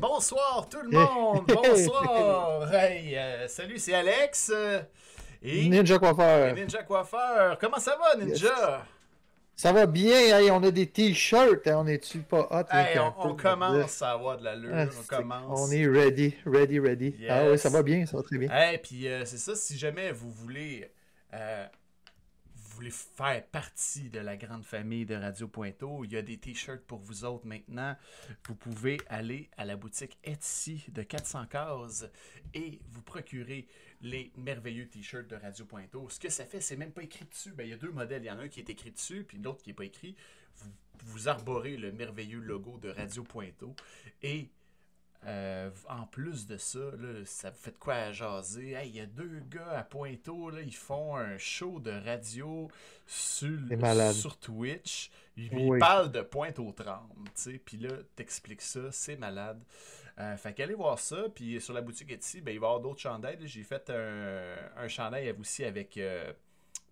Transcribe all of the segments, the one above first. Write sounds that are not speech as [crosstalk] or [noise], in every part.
Bonsoir tout le monde! Bonsoir! Hey, euh, salut, c'est Alex. euh, et Ninja Coiffeur. Ninja Coiffeur. Comment ça va, Ninja? Ça va bien, hey, on a des t-shirts, hein, on est-tu pas hot? Hey, on, commence à avoir de l'allure. Ah, on commence. On est ready, ready, ready. Ah oui, ça va bien, ça va très bien. Hey, puis euh, c'est ça, si jamais vous voulez, euh, voulez faire partie de la grande famille de Radio Pointeau, il y a des t-shirts pour vous autres maintenant. Vous pouvez aller à la boutique Etsy de 400 cases et vous procurer les merveilleux t-shirts de Radio Pointeau. Ce que ça fait, c'est même pas écrit dessus. Ben, il y a deux modèles. Il y en a un qui est écrit dessus, puis l'autre qui n'est pas écrit. Vous, vous arborez le merveilleux logo de Radio Pointeau et euh, en plus de ça, là, ça vous fait de quoi à jaser. Hey, Il y a deux gars à Pointeau, là, ils font un show de radio sur, sur Twitch. Ils, Oui. ils parlent de Pointe-aux-Trembles, tu sais. Puis là, t'expliques ça, c'est malade. Euh, fait qu'allez voir ça. Puis sur la boutique Etsy, ben, il va y avoir d'autres chandails. là. J'ai fait un, un chandail aussi avec euh,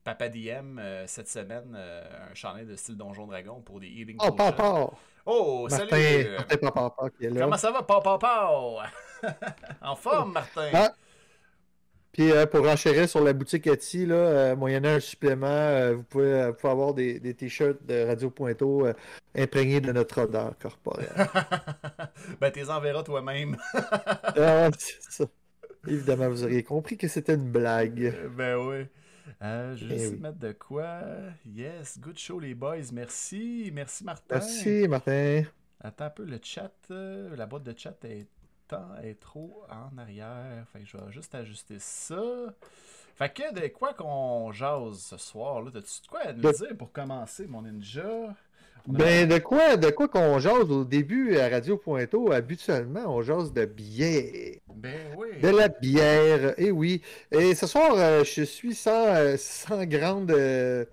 Papa DM euh, cette semaine. euh, un chandail de style Donjon Dragon pour des Healing Oh, papa! Oh, Martin, salut! Martin Papa Papa qui est là. Comment ça va, papa, papa? [laughs] en forme, Martin? Ah. Puis euh, pour enchérir sur la boutique Etsy, là, euh, moyennant un supplément, euh, vous, pouvez, euh, vous pouvez avoir des, des t-shirts de Radio euh, imprégnés de notre odeur corporelle. [laughs] ben, t'es enverras toi-même. [laughs] ah. Évidemment, vous auriez compris que c'était une blague. ben oui. Euh, je vais Eh oui. de mettre de quoi? Yes, good show, les boys. Merci. Merci, Martin. Merci, Martin. Attends un peu, le chat. euh, la boîte de chat est, trop en arrière. Fait que je vais juste ajuster ça. Fait que de quoi qu'on jase ce soir? là? T'as-tu de quoi à nous dire pour commencer, mon ninja? Ben, de quoi, de quoi qu'on jase au début à Radio Pointeau, habituellement, on jase de bière. Ben oui. De la bière, et oui. Et ce soir, euh, je suis sans, euh, sans grande. euh,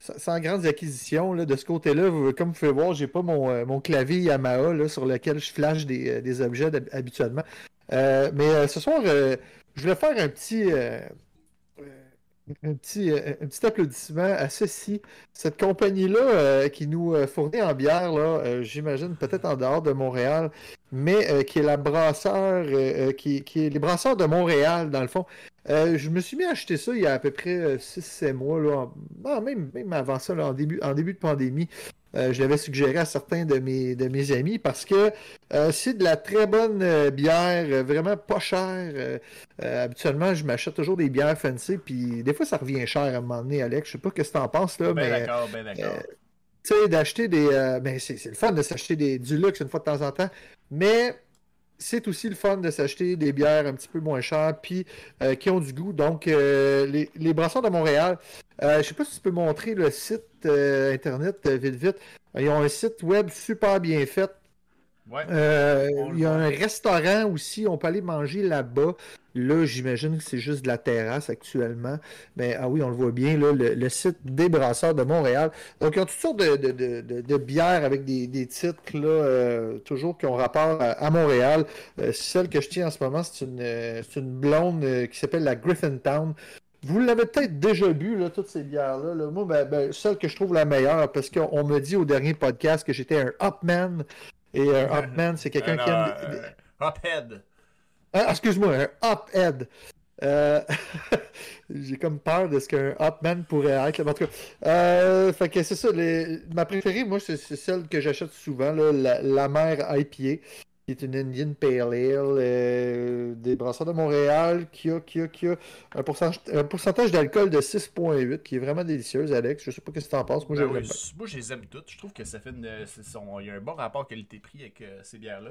sans, grandes acquisitions là, de ce côté-là. Comme vous pouvez voir, j'ai pas mon, mon clavier Yamaha là, sur lequel je flash des, des objets habituellement. Euh, mais ce soir, je voulais faire un petit, un petit, euh, un petit applaudissement à ceci. Cette compagnie-là euh, qui nous euh, fournit en bière, là, j'imagine peut-être en dehors de Montréal, mais qui est la brasseur, qui, qui est les brasseurs de Montréal, dans le fond. Euh, je me suis mis à acheter ça il y a à peu près 6-7 mois, là, en- non, même, même avant ça, là, en, début, en début de pandémie. Euh, je l'avais suggéré à certains de mes, de mes amis parce que euh, c'est de la très bonne euh, bière, euh, vraiment pas chère. Euh, euh, habituellement, je m'achète toujours des bières fancy, puis des fois, ça revient cher à un moment donné, Alex. Je sais pas ce que tu en penses, là, Ben mais d'accord, ben d'accord. euh, tu sais, d'acheter des. euh, ben, c'est c'est le fun de s'acheter des, du luxe une fois de temps en temps, mais c'est aussi le fun de s'acheter des bières un petit peu moins chères, puis euh, qui ont du goût. Donc, euh, les, les brasseurs de Montréal, euh, je sais pas si tu peux montrer le site internet vite, vite. Ils ont un site web super bien fait. Ouais. Euh, il y a un restaurant aussi, on peut aller manger là-bas. Là, j'imagine que c'est juste de la terrasse actuellement. Mais ah oui, on le voit bien, là, le, le site des brasseurs de Montréal. Donc, ils ont toutes sortes de, de- de- de- de bières avec des, des titres, là, euh, toujours qui ont rapport à, à Montréal. Euh, celle que je tiens en ce moment, c'est une, blonde qui s'appelle la Griffintown. Vous l'avez peut-être déjà bu, là, toutes ces bières-là. là. Moi, ben, ben, celle que je trouve la meilleure, parce qu'on on me dit au dernier podcast que j'étais un Hopman. Et un Hopman, c'est quelqu'un Un, qui aime. euh, des- Hophead. Ah, excuse-moi, un Hophead. Euh, [laughs] J'ai comme peur de ce qu'un Hopman pourrait être. En tout cas, euh, fait que c'est ça. les- Ma préférée, moi, c'est c'est celle que j'achète souvent, là, la, la mer IPA, qui est une Indian Pale Ale euh, des brasseurs de Montréal, qui a, qui a, qui a un, pourcentage, un pourcentage d'alcool de 6,8, qui est vraiment délicieuse, Alex. Je sais pas ce que tu en penses. Moi, Ben oui, moi, je les aime toutes. Je trouve que ça fait une. son- Il y a un bon rapport qualité-prix avec euh, ces bières-là.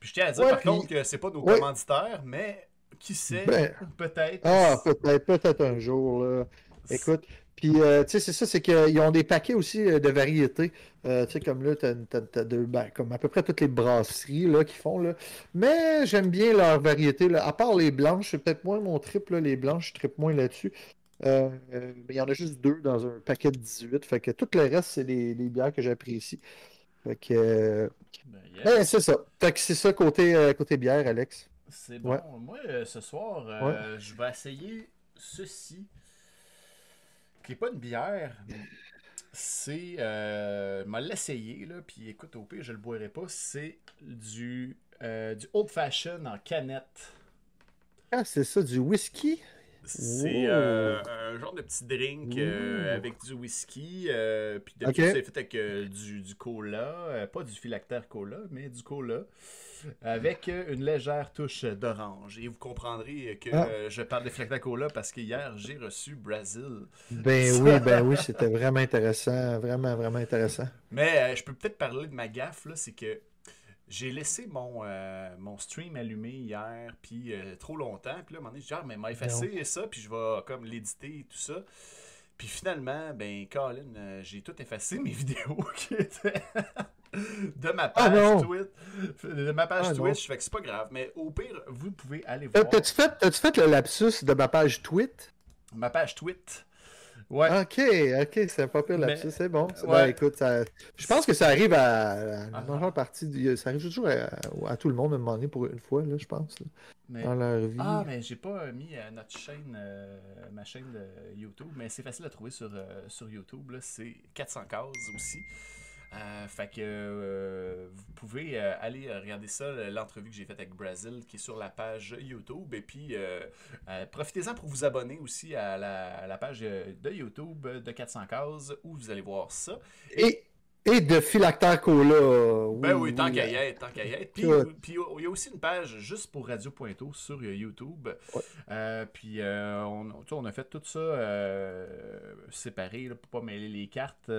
Puis je tiens à dire Ouais, par puis- contre que c'est pas nos Ouais. commanditaires, mais qui sait, Ben- peut-être. Ah, peut-être, peut-être un jour, là. Écoute, puis euh, tu sais, c'est ça, c'est qu'ils ont des paquets aussi euh, de variétés. Euh, tu sais, comme là, t'as, t'as- t'as deux- ben, comme à peu près toutes les brasseries là, qui font, là. Mais j'aime bien leur variété, là. À part les blanches, c'est peut-être moins mon trip, là, les blanches, je tripe moins là-dessus. Euh, mais il y en a juste deux dans un paquet de 18. Fait que tout le reste, c'est des, des bières que j'apprécie. Fait que, Ben, yes. c'est ça. Fait que c'est ça côté, côté bière, Alex. C'est bon. Ouais. Moi, ce soir, je vais essayer ceci. Qui n'est pas une bière. C'est. Euh, m'a l'essayer, là. Puis écoute, au pire, je le boirai pas. C'est du euh, du old fashion en canette. Ah, c'est ça, du whisky? C'est euh, un genre de petit drink euh, avec du whisky. Euh, puis d'habitude, Ok. c'est fait avec euh, du, du cola. euh, pas du phylactère cola, mais du cola. Avec une légère touche d'orange. Et vous comprendrez que Ah. euh, je parle de phylactère cola parce que hier, j'ai reçu Brazil. Ben Ça- oui, ben oui, c'était vraiment intéressant. Vraiment, vraiment intéressant. Mais euh, je peux peut-être parler de ma gaffe, là, c'est que j'ai laissé mon, euh, mon stream allumé hier, puis euh, trop longtemps. Puis là, à un moment donné, je dis, ah, mais m'a effacé ça, puis je vais comme l'éditer et tout ça. Puis finalement, ben, Colin, euh, j'ai tout effacé [laughs] mes vidéos qui étaient [laughs] de ma Ah page! Twitch. De ma page Ah non. Twitch, fait que c'est pas grave. Mais au pire, vous pouvez aller Euh, voir T'as-tu fait, t'as-tu fait le lapsus de ma page tweet? ma page Twitch. Ouais. Ok, ok, c'est pas pire Mais- lapsus, c'est bon. Ouais. Ben écoute, ça- je pense que ça arrive à, à Ah. la majeure partie, du- ça arrive toujours à, à tout le monde à un moment donné pour une fois, là, je pense, là, Mais... dans leur vie. Ah, mais j'ai pas mis euh, notre chaîne, euh, ma chaîne de YouTube, mais c'est facile à trouver sur, euh, sur YouTube. là. C'est 400 cases aussi. Euh, fait que euh, vous pouvez euh, aller regarder ça, l'entrevue que j'ai faite avec Brazil, qui est sur la page YouTube. Et puis, profitez-en pour vous abonner aussi à la, à la page de YouTube de 400 cases, où vous allez voir ça. Et, et de phylactère cola. Ben oui, tant oui, qu'à y être, tant qu'à y être. Puis, il y a aussi une page juste pour Radio Pointo sur YouTube. Ouais. Euh, puis euh, on, on a fait tout ça euh, séparé là, pour pas mêler les cartes.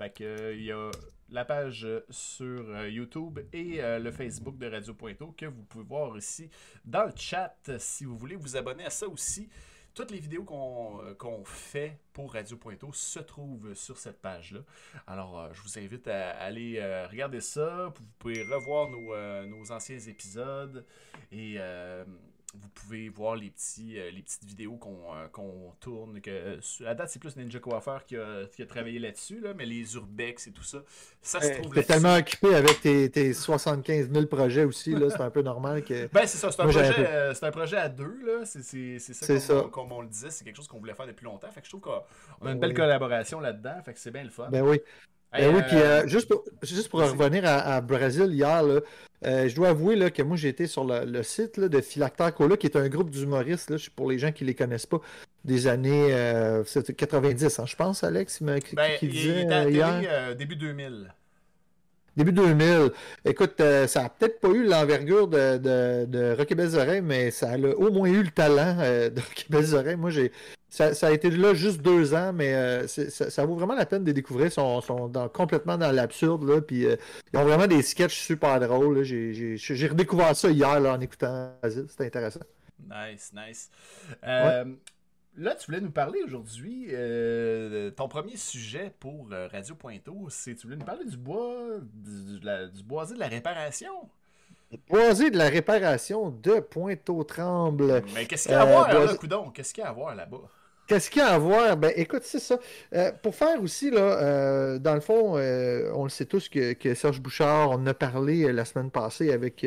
Euh. fait que euh, il y a la page euh, sur euh, YouTube et euh, le Facebook de Radio Pointo que vous pouvez voir ici dans le chat si vous voulez vous abonner à ça aussi. Toutes les vidéos qu'on euh, fait pour Radio Pointo se trouvent sur cette page-là. Alors, euh, je vous invite à aller euh, regarder ça. Vous pouvez revoir nos, euh, nos anciens épisodes et euh, vous pouvez voir les, petits, euh, les petites vidéos qu'on euh, tourne. Que, à date, c'est plus Ninja Coiffeur qui a, qui a travaillé là-dessus, là, mais les Urbex et tout ça, ça se euh, trouve T'es tellement occupé avec tes, tes 75 000 projets aussi, c'est un peu normal que... [laughs] Ben, c'est ça, c'est un, un projet, peu- euh, c'est un projet à deux. C'est ça, comme, ça. on- comme on le disait, c'est quelque chose qu'on voulait faire depuis longtemps. Fait que je trouve qu'on on a une Oui. belle collaboration là-dedans. Fait que c'est bien le fun. Ben oui. Hey, Ben oui, euh, puis euh, juste pour, juste pour revenir à, à Brésil hier, là, euh, je dois avouer là, que moi j'ai été sur le, le site là, de Philactère Cola, qui est un groupe d'humoristes, pour les gens qui les connaissent pas, des années euh, c'était 90, hein, je pense, Alex, qui, ben, qui il, il disait était à euh, la hier. télé euh, début 2000. Début 2000. Écoute, euh, ça a peut-être pas eu l'envergure de, de, de Rocky Belles Oreilles, mais ça a au moins eu le talent euh, de Rocky Belles Oreilles. Moi, j'ai, ça, ça a été là juste deux ans, mais euh, ça, ça vaut vraiment la peine de découvrir. Ils sont, sont dans- complètement dans l'absurde, là, puis ils ont vraiment des sketchs super drôles. J'ai, redécouvert ça hier là, en écoutant. C'était intéressant. Nice, nice. Là, tu voulais nous parler aujourd'hui, euh, ton premier sujet pour euh, Radio Pointo, c'est tu voulais nous parler du bois, du, de la- du boisé de la réparation. Boisé de la réparation de Pointe-aux-Trembles. Mais qu'est-ce qu'il y a à Euh, voir, là, coudon? Qu'est-ce qu'il y a à voir là-bas? Qu'est-ce qu'il y a à voir? Ben, écoute, c'est ça. Euh, pour faire aussi, là, euh, dans le fond, euh, on le sait tous que, que Serge Bouchard, on en a parlé la semaine passée avec,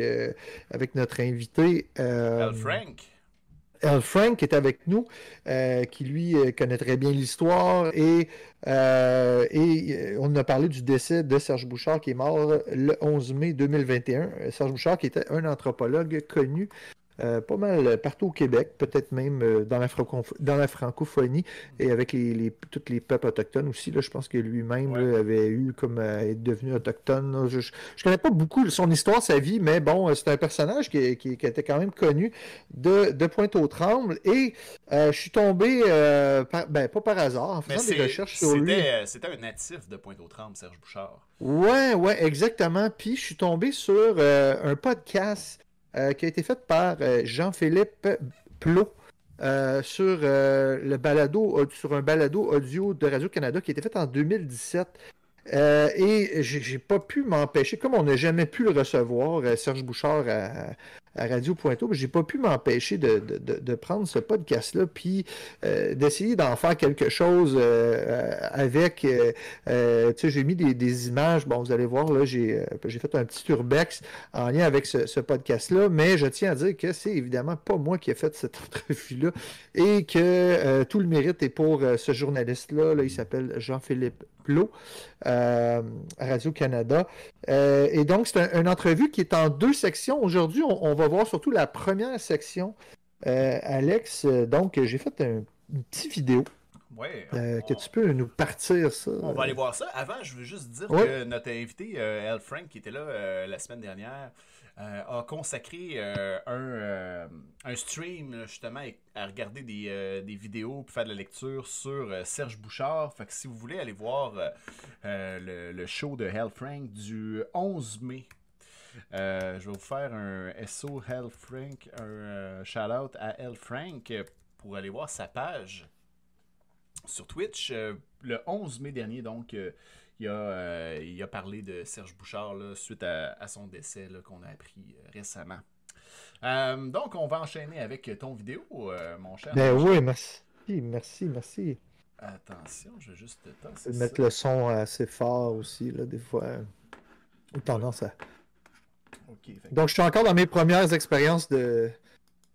avec notre invité. Al Frank? Al Frank qui est avec nous, euh, qui lui euh, connaît très bien l'histoire et, euh, et euh, on a parlé du décès de Serge Bouchard qui est mort le 11 mai 2021. Euh, Serge Bouchard qui était un anthropologue connu euh, pas mal partout au Québec, peut-être même euh, dans, la franco- dans la francophonie et avec les, les- tous les peuples autochtones aussi. Là, je pense que lui-même Ouais. avait eu comme euh, être devenu autochtone. là. Je, je connais pas beaucoup son histoire, sa vie, mais bon, euh, c'est un personnage qui, qui- qui était quand même connu de, de Pointe-aux-Trembles. Et euh, je suis tombé, euh, par- ben, pas par hasard, en faisant des recherches sur lui. c'était euh, c'était un natif de Pointe-aux-Trembles, Serge Bouchard. Ouais, ouais, exactement. Puis je suis tombé sur euh, un podcast euh, qui a été fait par euh, Jean-Philippe Plot euh, sur sur un balado audio de Radio-Canada qui a été fait en 2017. Euh, et j'ai pas pu m'empêcher, comme on n'a jamais pu le recevoir, Serge Bouchard, à, à Radio Pointeau, j'ai pas pu m'empêcher de, de, de, prendre ce podcast-là, puis euh, d'essayer d'en faire quelque chose euh, avec. Euh, tu sais, j'ai mis des, des, images. Bon, vous allez voir, là, j'ai fait un petit urbex en lien avec ce, podcast-là, mais je tiens à dire que c'est évidemment pas moi qui ai fait cette [laughs] entrevue-là et que tout le mérite est pour ce journaliste-là. Là, il s'appelle Jean-Philippe à Radio-Canada. et donc, c'est une entrevue qui est en deux sections. Aujourd'hui, on, on, va voir surtout la première section. Alex, donc, j'ai fait un, une petite vidéo. Ouais, euh, que tu peux nous partir ça. On va aller voir ça. Avant, je veux juste dire ouais. que notre invité, euh, Al Frank, qui était là euh, la semaine dernière, a consacré un, un, stream justement à regarder des, des vidéos et faire de la lecture sur Serge Bouchard. Fait que si vous voulez aller voir le, le, show de Hal Frank du 11 mai euh, je vais vous faire un SO Hell Frank, un shout-out à Hell Frank pour aller voir sa page sur Twitch. Euh, le 11 mai dernier, donc, euh, il, a, euh, il, a, parlé de Serge Bouchard là, suite à, à, son décès qu'on a appris récemment. donc, on va enchaîner avec ton vidéo, mon cher. Ben oui, merci. Merci, merci. Attention, je vais juste mettre ça. le son assez fort aussi, là, des fois. Ou tendance à. Okay, Donc, je suis encore dans mes premières expériences de,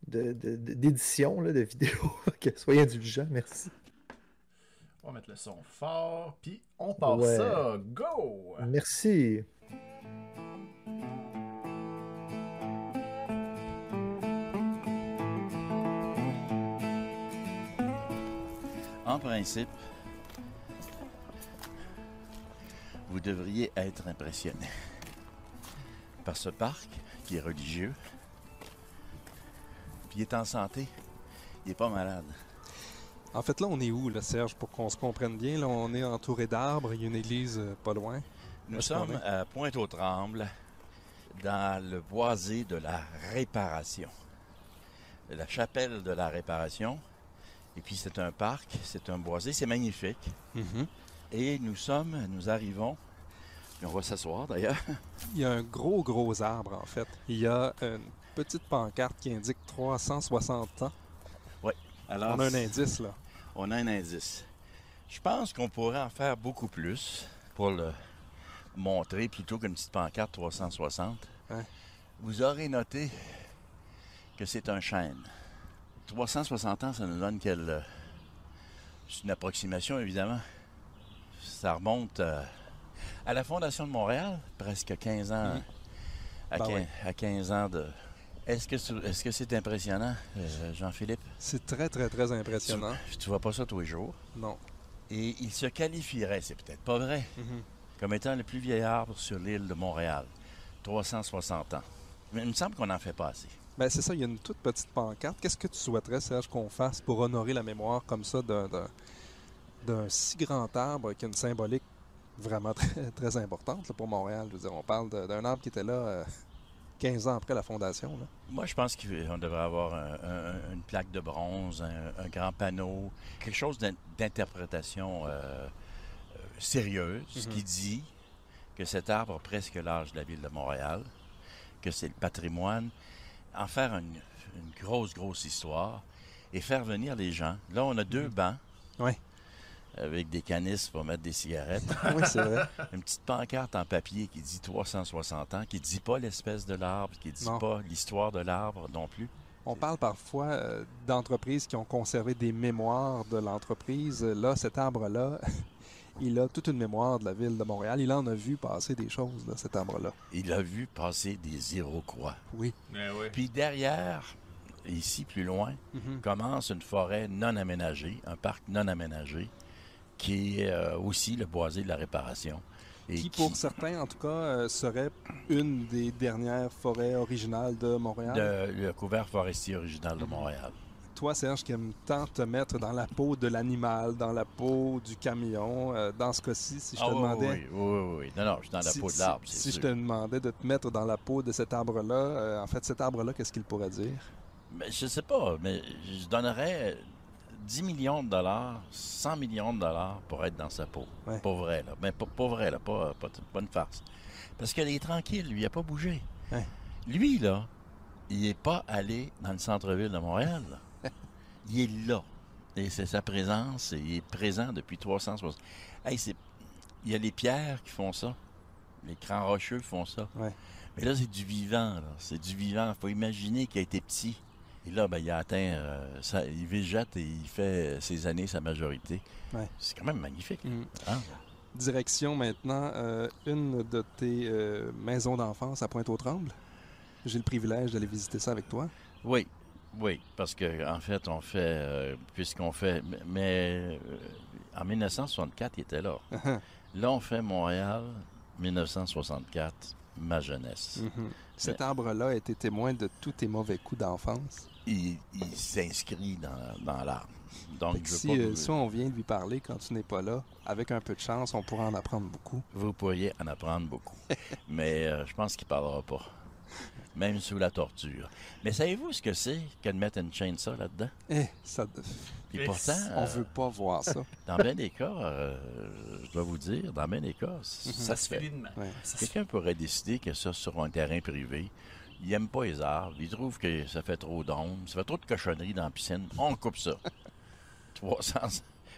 d'édition de, de, de, vidéo. [laughs] soyez indulgents, merci. On va mettre le son fort, puis on part ouais. ça. Go! Merci. En principe, vous devriez être impressionné par ce parc qui est religieux, puis il est en santé, il n'est pas malade. En fait, là, on est où, là, Serge, pour qu'on se comprenne bien? Là, on est entouré d'arbres, il y a une église euh, pas loin. Nous sommes à Pointe-aux-Trembles, dans le boisé de la réparation. La chapelle de la réparation. Et puis, c'est un parc, c'est un boisé, c'est magnifique. Mm -hmm. Et nous sommes, nous arrivons, on va s'asseoir d'ailleurs. Il y a un gros, gros arbre, en fait. Il y a une petite pancarte qui indique 360 ans. Oui. Alors, on a un indice, là on a un indice. Je pense qu'on pourrait en faire beaucoup plus pour le montrer plutôt qu'une petite pancarte 360. Ouais. Vous aurez noté que c'est un chêne. 360 ans, ça nous donne quelle. C'est une approximation, évidemment. Ça remonte euh, à la Fondation de Montréal, presque 15 ans. À, Ben 15, ouais. à 15 ans de. Est-ce que c'est est -ce c'est impressionnant, euh, Jean-Philippe? C'est très, très, très impressionnant. Tu, tu vois pas ça tous les jours? Non. Et il se qualifierait, c'est peut-être pas vrai, Mm -hmm. comme étant le plus vieil arbre sur l'île de Montréal. 360 ans. Mais il me semble qu'on n'en fait pas assez. Ben, c'est ça, il y a une toute petite pancarte. Qu'est-ce que tu souhaiterais, Serge, qu'on fasse pour honorer la mémoire comme ça d'un si grand arbre qui a une symbolique vraiment très, [laughs] très importante là, pour Montréal? Je veux dire, on parle d'un arbre qui était là euh, 15 ans après la fondation. Là. Moi, je pense qu'on devrait avoir un, un, une plaque de bronze, un, un grand panneau, quelque chose d'interprétation euh, euh, sérieuse Mm-hmm. mm -hmm. qui dit que cet arbre a presque l'âge de la ville de Montréal, que c'est le patrimoine, en faire une, une, grosse, grosse histoire et faire venir les gens. Là, on a deux Mm-hmm. bancs. Oui. Avec des canisses pour mettre des cigarettes. [laughs] oui, c'est vrai. Une petite pancarte en papier qui dit 360 ans, qui ne dit pas l'espèce de l'arbre, qui ne dit Non. pas l'histoire de l'arbre non plus. On parle parfois euh, d'entreprises qui ont conservé des mémoires de l'entreprise. Là, cet arbre-là, [laughs] il a toute une mémoire de la ville de Montréal. Il en a vu passer des choses, là, cet arbre-là. Il a vu passer des Iroquois. Oui. Mais oui. Puis derrière, ici plus loin, Mm -hmm. commence une forêt non aménagée, un parc non aménagé, qui est euh, aussi le boisé de la réparation. Et qui, pour certains, en tout cas, euh, serait une des dernières forêts originales de Montréal? De, le couvert forestier original de Montréal. Toi, Serge, qui aime tant te mettre dans la peau de l'animal, dans la peau du camion, euh, dans ce cas-ci, si je te ah, demandais... Oui, oui, oui, oui. Non, non, je suis dans la si, peau de l'arbre, Si, si je te demandais de te mettre dans la peau de cet arbre-là, euh, en fait, cet arbre-là, qu'est-ce qu'il pourrait dire? Mais je sais pas, mais je donnerais 10 millions de dollars, 100 millions de dollars pour être dans sa peau. Ouais. Pas vrai, là. Mais pas, pas vrai, là. Pas, pas, pas, une farce. Parce qu'il est tranquille, lui, il n'a pas bougé. Ouais. Lui, là, il n'est pas allé dans le centre-ville de Montréal. là. [laughs] il est là. Et c'est sa présence. et Il est présent depuis 360. Hey, c'est... Il y a les pierres qui font ça. Les crans rocheux font ça. Ouais. Mais là, c'est du vivant. là. C'est du vivant. Il faut imaginer qu'il a été petit. Et là, ben, il a atteint. euh, ça- il végète et il fait ses années, sa majorité. Ouais. C'est quand même magnifique. Mm. hein? Direction maintenant, euh, une de tes euh, maisons d'enfance à Pointe-aux-Trembles. J'ai le privilège d'aller visiter ça avec toi. Oui, oui, parce que en fait, on fait, puisqu'on fait, mais- en 1964, il était là. Là, on fait Montréal, 1964, ma jeunesse. Mhm. Cet arbre-là a été témoin de tous tes mauvais coups d'enfance. Il, il s'inscrit dans, dans l'arbre. Donc, je si, pas euh, vous- si on vient de lui parler quand tu n'es pas là, avec un peu de chance, on pourra en apprendre beaucoup. vous pourriez en apprendre beaucoup. [laughs] mais euh, je pense qu'il parlera pas. Même sous la torture. Mais savez-vous ce que c'est que de mettre une chaîne ça là-dedans? Eh, ça, Puis Mais pourtant, on euh, veut pas voir ça. [laughs] dans bien des cas, euh, je dois vous dire, dans bien des cas, ça Ça se fait. Ouais. Quelqu'un pourrait décider que ça sur un terrain privé. Il n'aime pas les arbres. Il trouve que ça fait trop d'ombre. Ça fait trop de cochonneries dans la piscine. On coupe ça. [laughs] 300.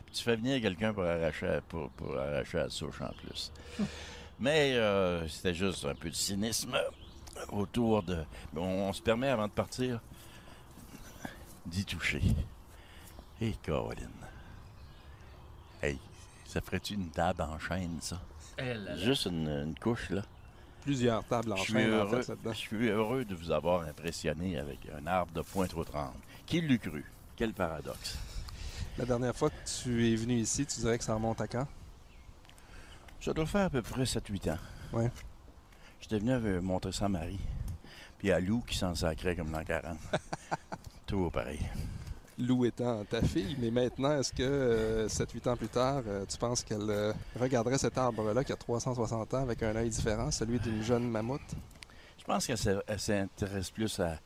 Puis tu fais venir quelqu'un pour arracher, pour, pour arracher la souche en plus. [laughs] Mais euh, c'était juste un peu de cynisme autour de. On, on se permet avant de partir d'y toucher. Hé, Caroline. Hey, ça ferait-tu une table en chaîne, ça? Eh là là. Juste une, une couche, là? Plusieurs tables en Je suis, heureux, je suis heureux de vous avoir impressionné avec un arbre de pointe aux trembles. Qui l'eût cru? Quel paradoxe. La dernière fois que tu es venu ici, tu dirais que ça remonte à quand? Ça doit faire à peu près 7-8 ans. Ouais. J'étais venu euh, montrer ça à Marie. Puis à Lou qui s'en sacrait comme dans 40. [laughs] Tout pareil. Lou étant ta fille, mais maintenant, est-ce que 7-8 ans plus tard, euh, tu penses qu'elle euh, regarderait cet arbre-là qui a 360 ans avec un œil différent, celui d'une jeune mammouth? Je pense qu'elle s'intéresse plus à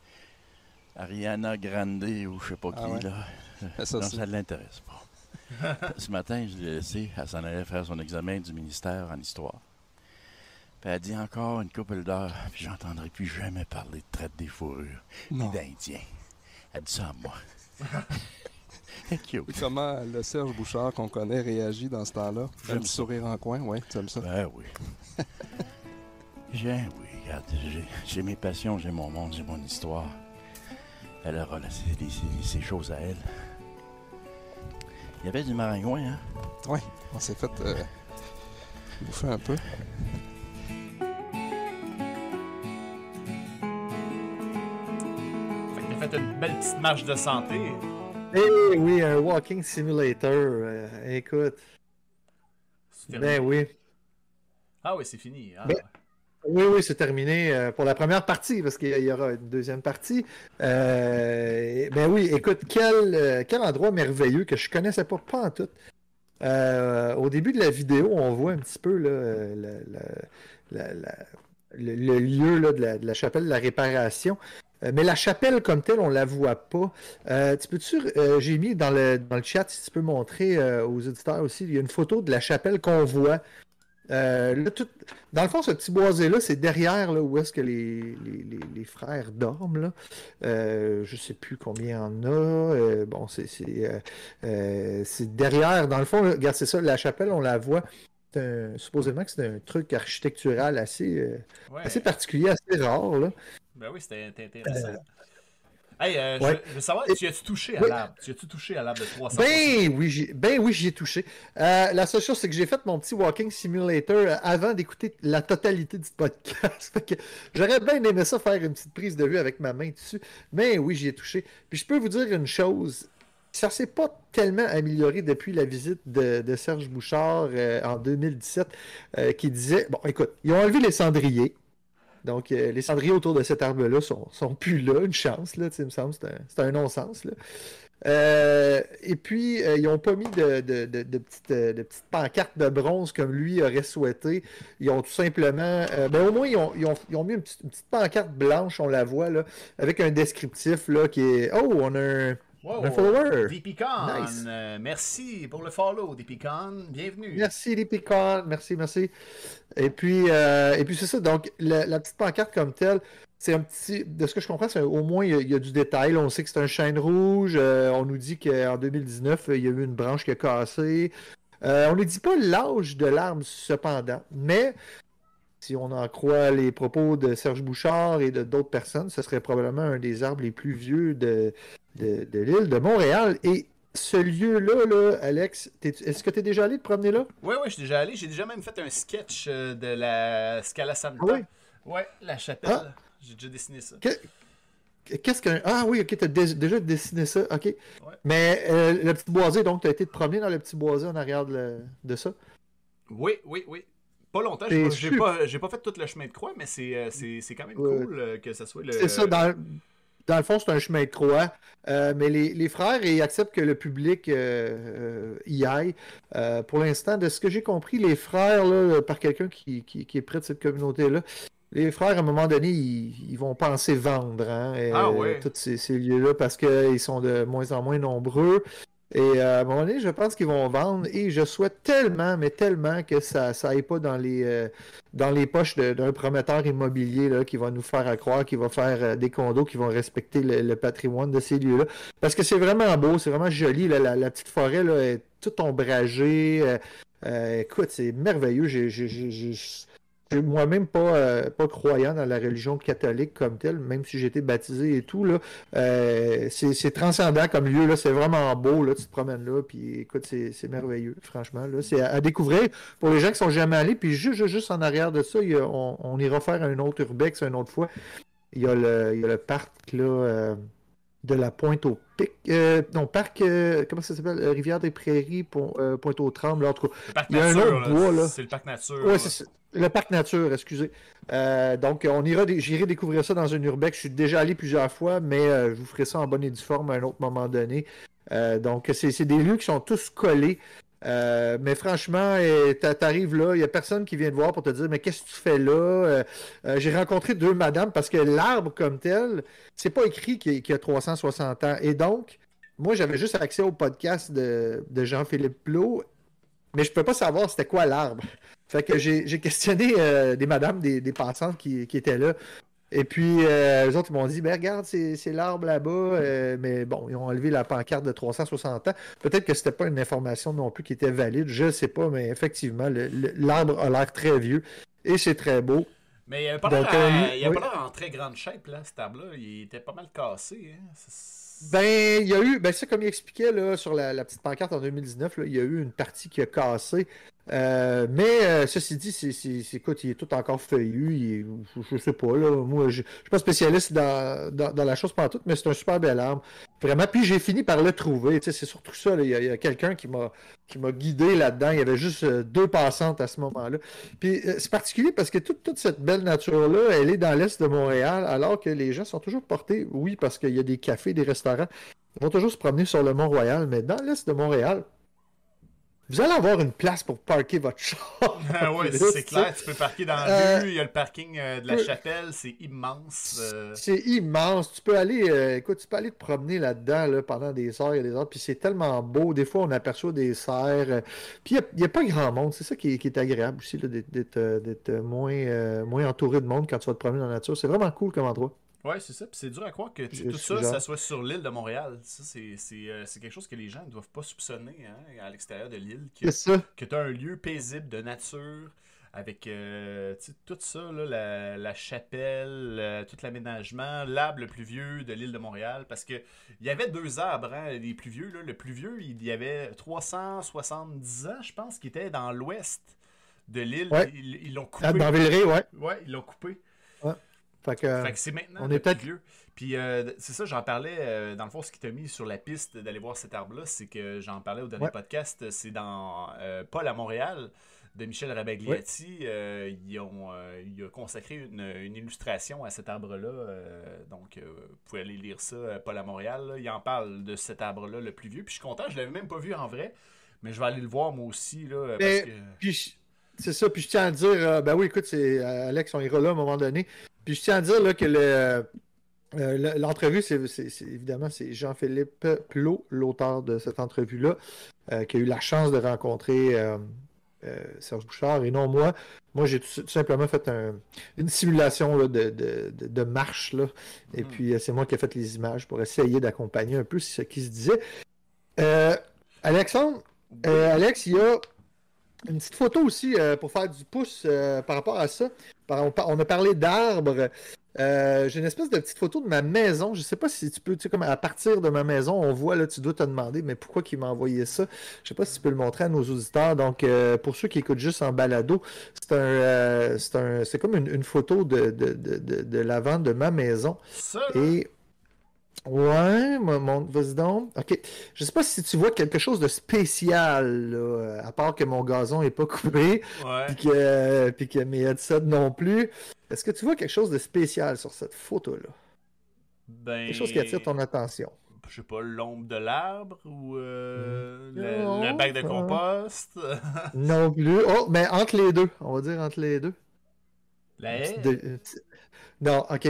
Ariana Grande ou je sais pas qui, Ah ouais? là. Ça, non, c'est- ça ne l'intéresse pas. Ce matin, je l'ai laissé, elle s'en allait faire son examen du ministère en histoire. Puis elle dit encore une couple d'heures, puis j'entendrai plus jamais parler de traite des fourrures, ni d'Indiens. Elle dit ça à moi. [laughs] Comment le Serge Bouchard qu'on connaît réagit dans ce temps-là? J'aime sourire en coin, oui, tu aimes ça? Ben oui. [laughs] J'ai, oui, regarde, j'ai, mes passions, j'ai mon monde, j'ai mon histoire. Elle aura ses- ses choses à elle. Il y avait du maringouin, hein? Oui, on s'est fait euh, bouffer un peu. Fait une belle petite marche de santé. Eh oui, un walking simulator. euh, écoute. Ben oui. Ah oui, c'est fini. Ah, Ben-. Oui, oui, c'est terminé euh, pour la première partie, parce qu'il y- aura une deuxième partie. Euh, ben oui, écoute, quel, quel endroit merveilleux que je connaissais pas, pas en tout. Euh, au début de la vidéo, on voit un petit peu là, la- la- la- la- le, le lieu là, de la chapelle de la réparation. Euh, mais la chapelle comme telle, on la voit pas. Euh, tu peux-tu, euh, j'ai mis dans le, dans le chat, si tu peux montrer euh, aux auditeurs aussi, il y a une photo de la chapelle qu'on voit. Là, tout- dans le fond, ce petit boisé-là, c'est derrière là, où est-ce que les, les, les- les frères dorment. Là. Je sais plus combien il y en a. Bon, c'est c'est, c'est derrière. Dans le fond, là, regarde, c'est ça, la chapelle, on la voit. Un- supposément que c'est un truc architectural assez, Ouais. assez particulier, assez rare. Là. Ben oui, c'était c'était intéressant. Hey, euh, je- ouais. je, veux savoir, tu as-tu touché à Oui. l'arbre? Tu as-tu touché à l'arbre de 300 Ben oui, j'y- ben oui, j'y ai touché. Euh, la seule chose, c'est que j'ai fait mon petit walking simulator euh, avant d'écouter la totalité du podcast. [laughs] J'aurais bien aimé ça faire une petite prise de vue avec ma main dessus. Mais oui, j'y ai touché. Puis je peux vous dire une chose. Ça s'est pas tellement amélioré depuis la visite de, de Serge Bouchard euh, en 2017 euh, qui disait, bon écoute, ils ont enlevé les cendriers. Donc, euh, les cendriers autour de cet arbre-là sont, sont plus là, une chance, là, il me semble, c'est un, un non-sens. Euh, et puis, euh, ils n'ont pas mis de, de- de- de petites, de bronze comme lui aurait souhaité. Ils ont tout simplement. ben, au moins, ils ont, mis une petite, une petite pancarte blanche, on la voit, là, avec un descriptif là, qui est Oh, on a un, Wow, follower. Nice. euh, merci pour le follow, DPCon. Bienvenue. Merci pécores, merci, merci. Et puis, euh, et puis c'est ça, donc la, la petite pancarte comme telle, c'est un petit. De ce que je comprends, c'est au moins il y, a, il y a du détail. on sait que c'est un chêne rouge. euh, on nous dit qu'en 2019, il y a eu une branche qui a cassé. On ne dit pas l'âge de l'arbre, cependant. Mais si on en croit les propos de Serge Bouchard et de d'autres personnes, ce serait probablement un des arbres les plus vieux de, de, de l'île de Montréal. Et ce lieu-là, là, Alex, est-ce que tu es déjà allé te promener là? Ouais, ouais, je suis déjà allé. J'ai déjà même fait un sketch euh, de la Scala Santa. Ah ouais? Ouais, la chapelle. Ah. J'ai déjà dessiné ça. Que- Qu'est-ce qu'un. Ah oui, ok, t'as dé- déjà dessiné ça, ok. Mais euh, le petit boisé, donc, t'as été te promener dans le petit boisé en arrière de, le- de ça? Oui, oui, oui. Pas longtemps, j'ai pas, pas, pas fait tout le chemin de croix, mais c'est euh, quand même Ouais. cool euh, que ça soit le. C'est ça, dans, dans le fond, c'est un chemin de croix. Euh, mais les, les frères, ils acceptent que le public euh, euh, y aille. Pour l'instant, de ce que j'ai compris, les frères, là, par quelqu'un qui, qui, qui est près de cette communauté-là, les frères, à un moment donné, ils, ils vont penser vendre hein, et, Ah ouais. tous ces, ces lieux-là parce qu'ils sont de moins en moins nombreux. Et euh, à un moment donné, je pense qu'ils vont vendre et je souhaite tellement, mais tellement que ça ça aille pas dans les, euh, dans les poches d'un prometteur immobilier là, qui va nous faire croire qu'il va faire euh, des condos qui vont respecter le, patrimoine de ces lieux-là. Parce que c'est vraiment beau, c'est vraiment joli. la, petite forêt là, est toute ombragée. écoute, c'est merveilleux. J'ai- j'ai moi-même pas, euh, pas croyant dans la religion catholique comme telle, même si j'ai été baptisé et tout. Là, euh, c'est transcendant comme lieu. là, C'est vraiment beau. Là, tu te promènes là. Puis écoute, c'est merveilleux, franchement. là. C'est à, découvrir pour les gens qui sont jamais allés. Puis juste, juste, en arrière de ça, on, on ira faire un autre urbex une autre fois. Il y a le, il y a le parc là, euh, de la Pointe au Pic. euh, non, parc, euh, comment ça s'appelle Euh, Rivière des Prairies, Pont- euh, Pointe aux Trembles. En tout cas, Le parc il y a un nature, autre là. bois, là. C'est le parc nature. Ouais, c'est. Le parc nature, excusez. Donc, on ira, j'irai découvrir ça dans un urbex. Je suis déjà allé plusieurs fois, mais je vous ferai ça en bonne et due forme à un autre moment donné. Donc, c'est c'est des lieux qui sont tous collés. Euh, mais franchement, t'a- t'arrives là, il n'y a personne qui vient te voir pour te dire Mais qu'est-ce que tu fais là? Euh, euh, J'ai rencontré deux madames parce que l'arbre comme tel, c'est pas écrit qu'il y a 360 ans. Et donc, moi, j'avais juste accès au podcast de, Jean-Philippe Plot, mais je ne peux pas savoir c'était quoi l'arbre. Fait que j'ai questionné des madames, des, des passantes qui étaient là. Et puis, euh, les autres, ils m'ont dit, ben regarde, c'est l'arbre là-bas. euh, mais bon, ils ont enlevé la pancarte de 360 ans. Peut-être que c'était pas une information non plus qui était valide, je ne sais pas, mais effectivement, l'arbre a l'air très vieux et c'est très beau. Mais il avait pas l'air euh, oui. pas l'air en très grande shape, là, cet arbre-là. Il était pas mal cassé. Hein. Ben, il y a eu, ben ça comme il expliquait là, sur la, la petite pancarte en 2019, là, il y a eu une partie qui a cassé. Euh, mais euh, ceci dit, c'est, il est tout encore feuillu. je, sais pas, là, moi, je, je suis pas spécialiste dans, la chose pendant tout, mais c'est un super bel arbre. Vraiment. Puis j'ai fini par le trouver. C'est surtout ça. Il y a, quelqu'un qui m'a guidé là-dedans. Il y avait juste euh, deux passantes à ce moment-là. Puis c'est particulier parce que toute, toute cette belle nature-là, elle est dans l'est de Montréal, alors que les gens sont toujours portés, oui, parce qu'il y a des cafés, des restaurants, ils vont toujours se promener sur le Mont-Royal, mais dans l'est de Montréal, vous allez avoir une place pour parquer votre char. [laughs] Ah ouais, Là, c'est clair, tu peux parquer dans la Euh, rue, il y a le parking euh, de la peu- chapelle, c'est immense. euh. C'est immense. Tu peux aller, euh, écoute, tu peux aller te promener là-dedans là, pendant des heures et des heures. Puis c'est tellement beau. Des fois, on aperçoit des euh, Puis il n'y a, pas grand monde. C'est ça qui est, qui est agréable aussi, d'être, euh, moins, euh, moins entouré de monde quand tu vas te promener dans la nature. C'est vraiment cool comme endroit. Ouais, c'est ça. Puis c'est dur à croire que tout ça, ça soit sur l'île de Montréal. Ça, c'est c'est, euh, c'est quelque chose que les gens ne doivent pas soupçonner hein, à l'extérieur de l'île. Que, C'est ça. que tu as un lieu paisible de nature avec euh, tout ça, là, la, la chapelle, euh, tout l'aménagement, l'arbre le plus vieux de l'île de Montréal. Parce que il y avait deux arbres, hein, les plus vieux. Là. Le plus vieux, il y avait 370 ans, je pense, qui était dans l'ouest de l'île. Ouais. Ils l'ont coupé. Ah, Dans Villeray, ouais. Ouais, ils l'ont coupé. Fait que, Fait que c'est maintenant on le est peut-être- plus vieux. Puis euh, c'est ça, j'en parlais, euh, dans le fond, ce qui t'a mis sur la piste d'aller voir cet arbre-là, c'est que j'en parlais au dernier Ouais. podcast, c'est dans euh, Paul à Montréal de Michel Rabagliati. Ils ont, il a consacré une, une illustration à cet arbre-là. donc, vous pouvez aller lire ça, Paul à Montréal. là. Il en parle de cet arbre-là le plus vieux. Puis je suis content, je l'avais même pas vu en vrai, mais je vais aller le voir moi aussi. Là, parce Mais- que... Puis je- c'est ça, puis je tiens à dire, euh, ben oui, écoute, c'est euh, Alex, on ira là à un moment donné. Puis je tiens à dire là, que le, euh, le- l'entrevue, c'est, c'est- c'est- évidemment, c'est Jean-Philippe Plot, l'auteur de cette entrevue-là, euh, qui a eu la chance de rencontrer euh, Serge Bouchard et non moi. Moi, j'ai tout, tout simplement fait un- une simulation là, de, de- de- de marche. Là. Et Mm. puis, c'est moi qui ai fait les images pour essayer d'accompagner un peu ce qui se disait. Alexandre, Alex, il y a une petite photo aussi euh, pour faire du pouce euh, par rapport à ça. On, a parlé d'arbres. Euh, J'ai une espèce de petite photo de ma maison. Je sais pas si tu peux, tu sais, comme à partir de ma maison, on voit là, tu dois te demander, mais pourquoi qu'il m'a envoyé ça? Je sais pas si tu peux le montrer à nos auditeurs. Donc, pour ceux qui écoutent juste en balado, c'est un, c'est un, c'est comme une, une photo de, de, de, de, de l'avant de ma maison. Ça, Et ouais, mon, vas-y donc. Ok, je sais pas si tu vois quelque chose de spécial, là, euh, à part que mon gazon est pas coupé, puis que, puis que mes headsets non plus. Est-ce que tu vois quelque chose de spécial sur cette photo-là? Ben, Quelque chose qui attire ton attention? je sais pas, l'ombre de l'arbre ou euh, le, Non, le bac de pas. compost? Non plus. Oh, mais entre les deux. On va dire entre les deux. La haie? de- Non, ok,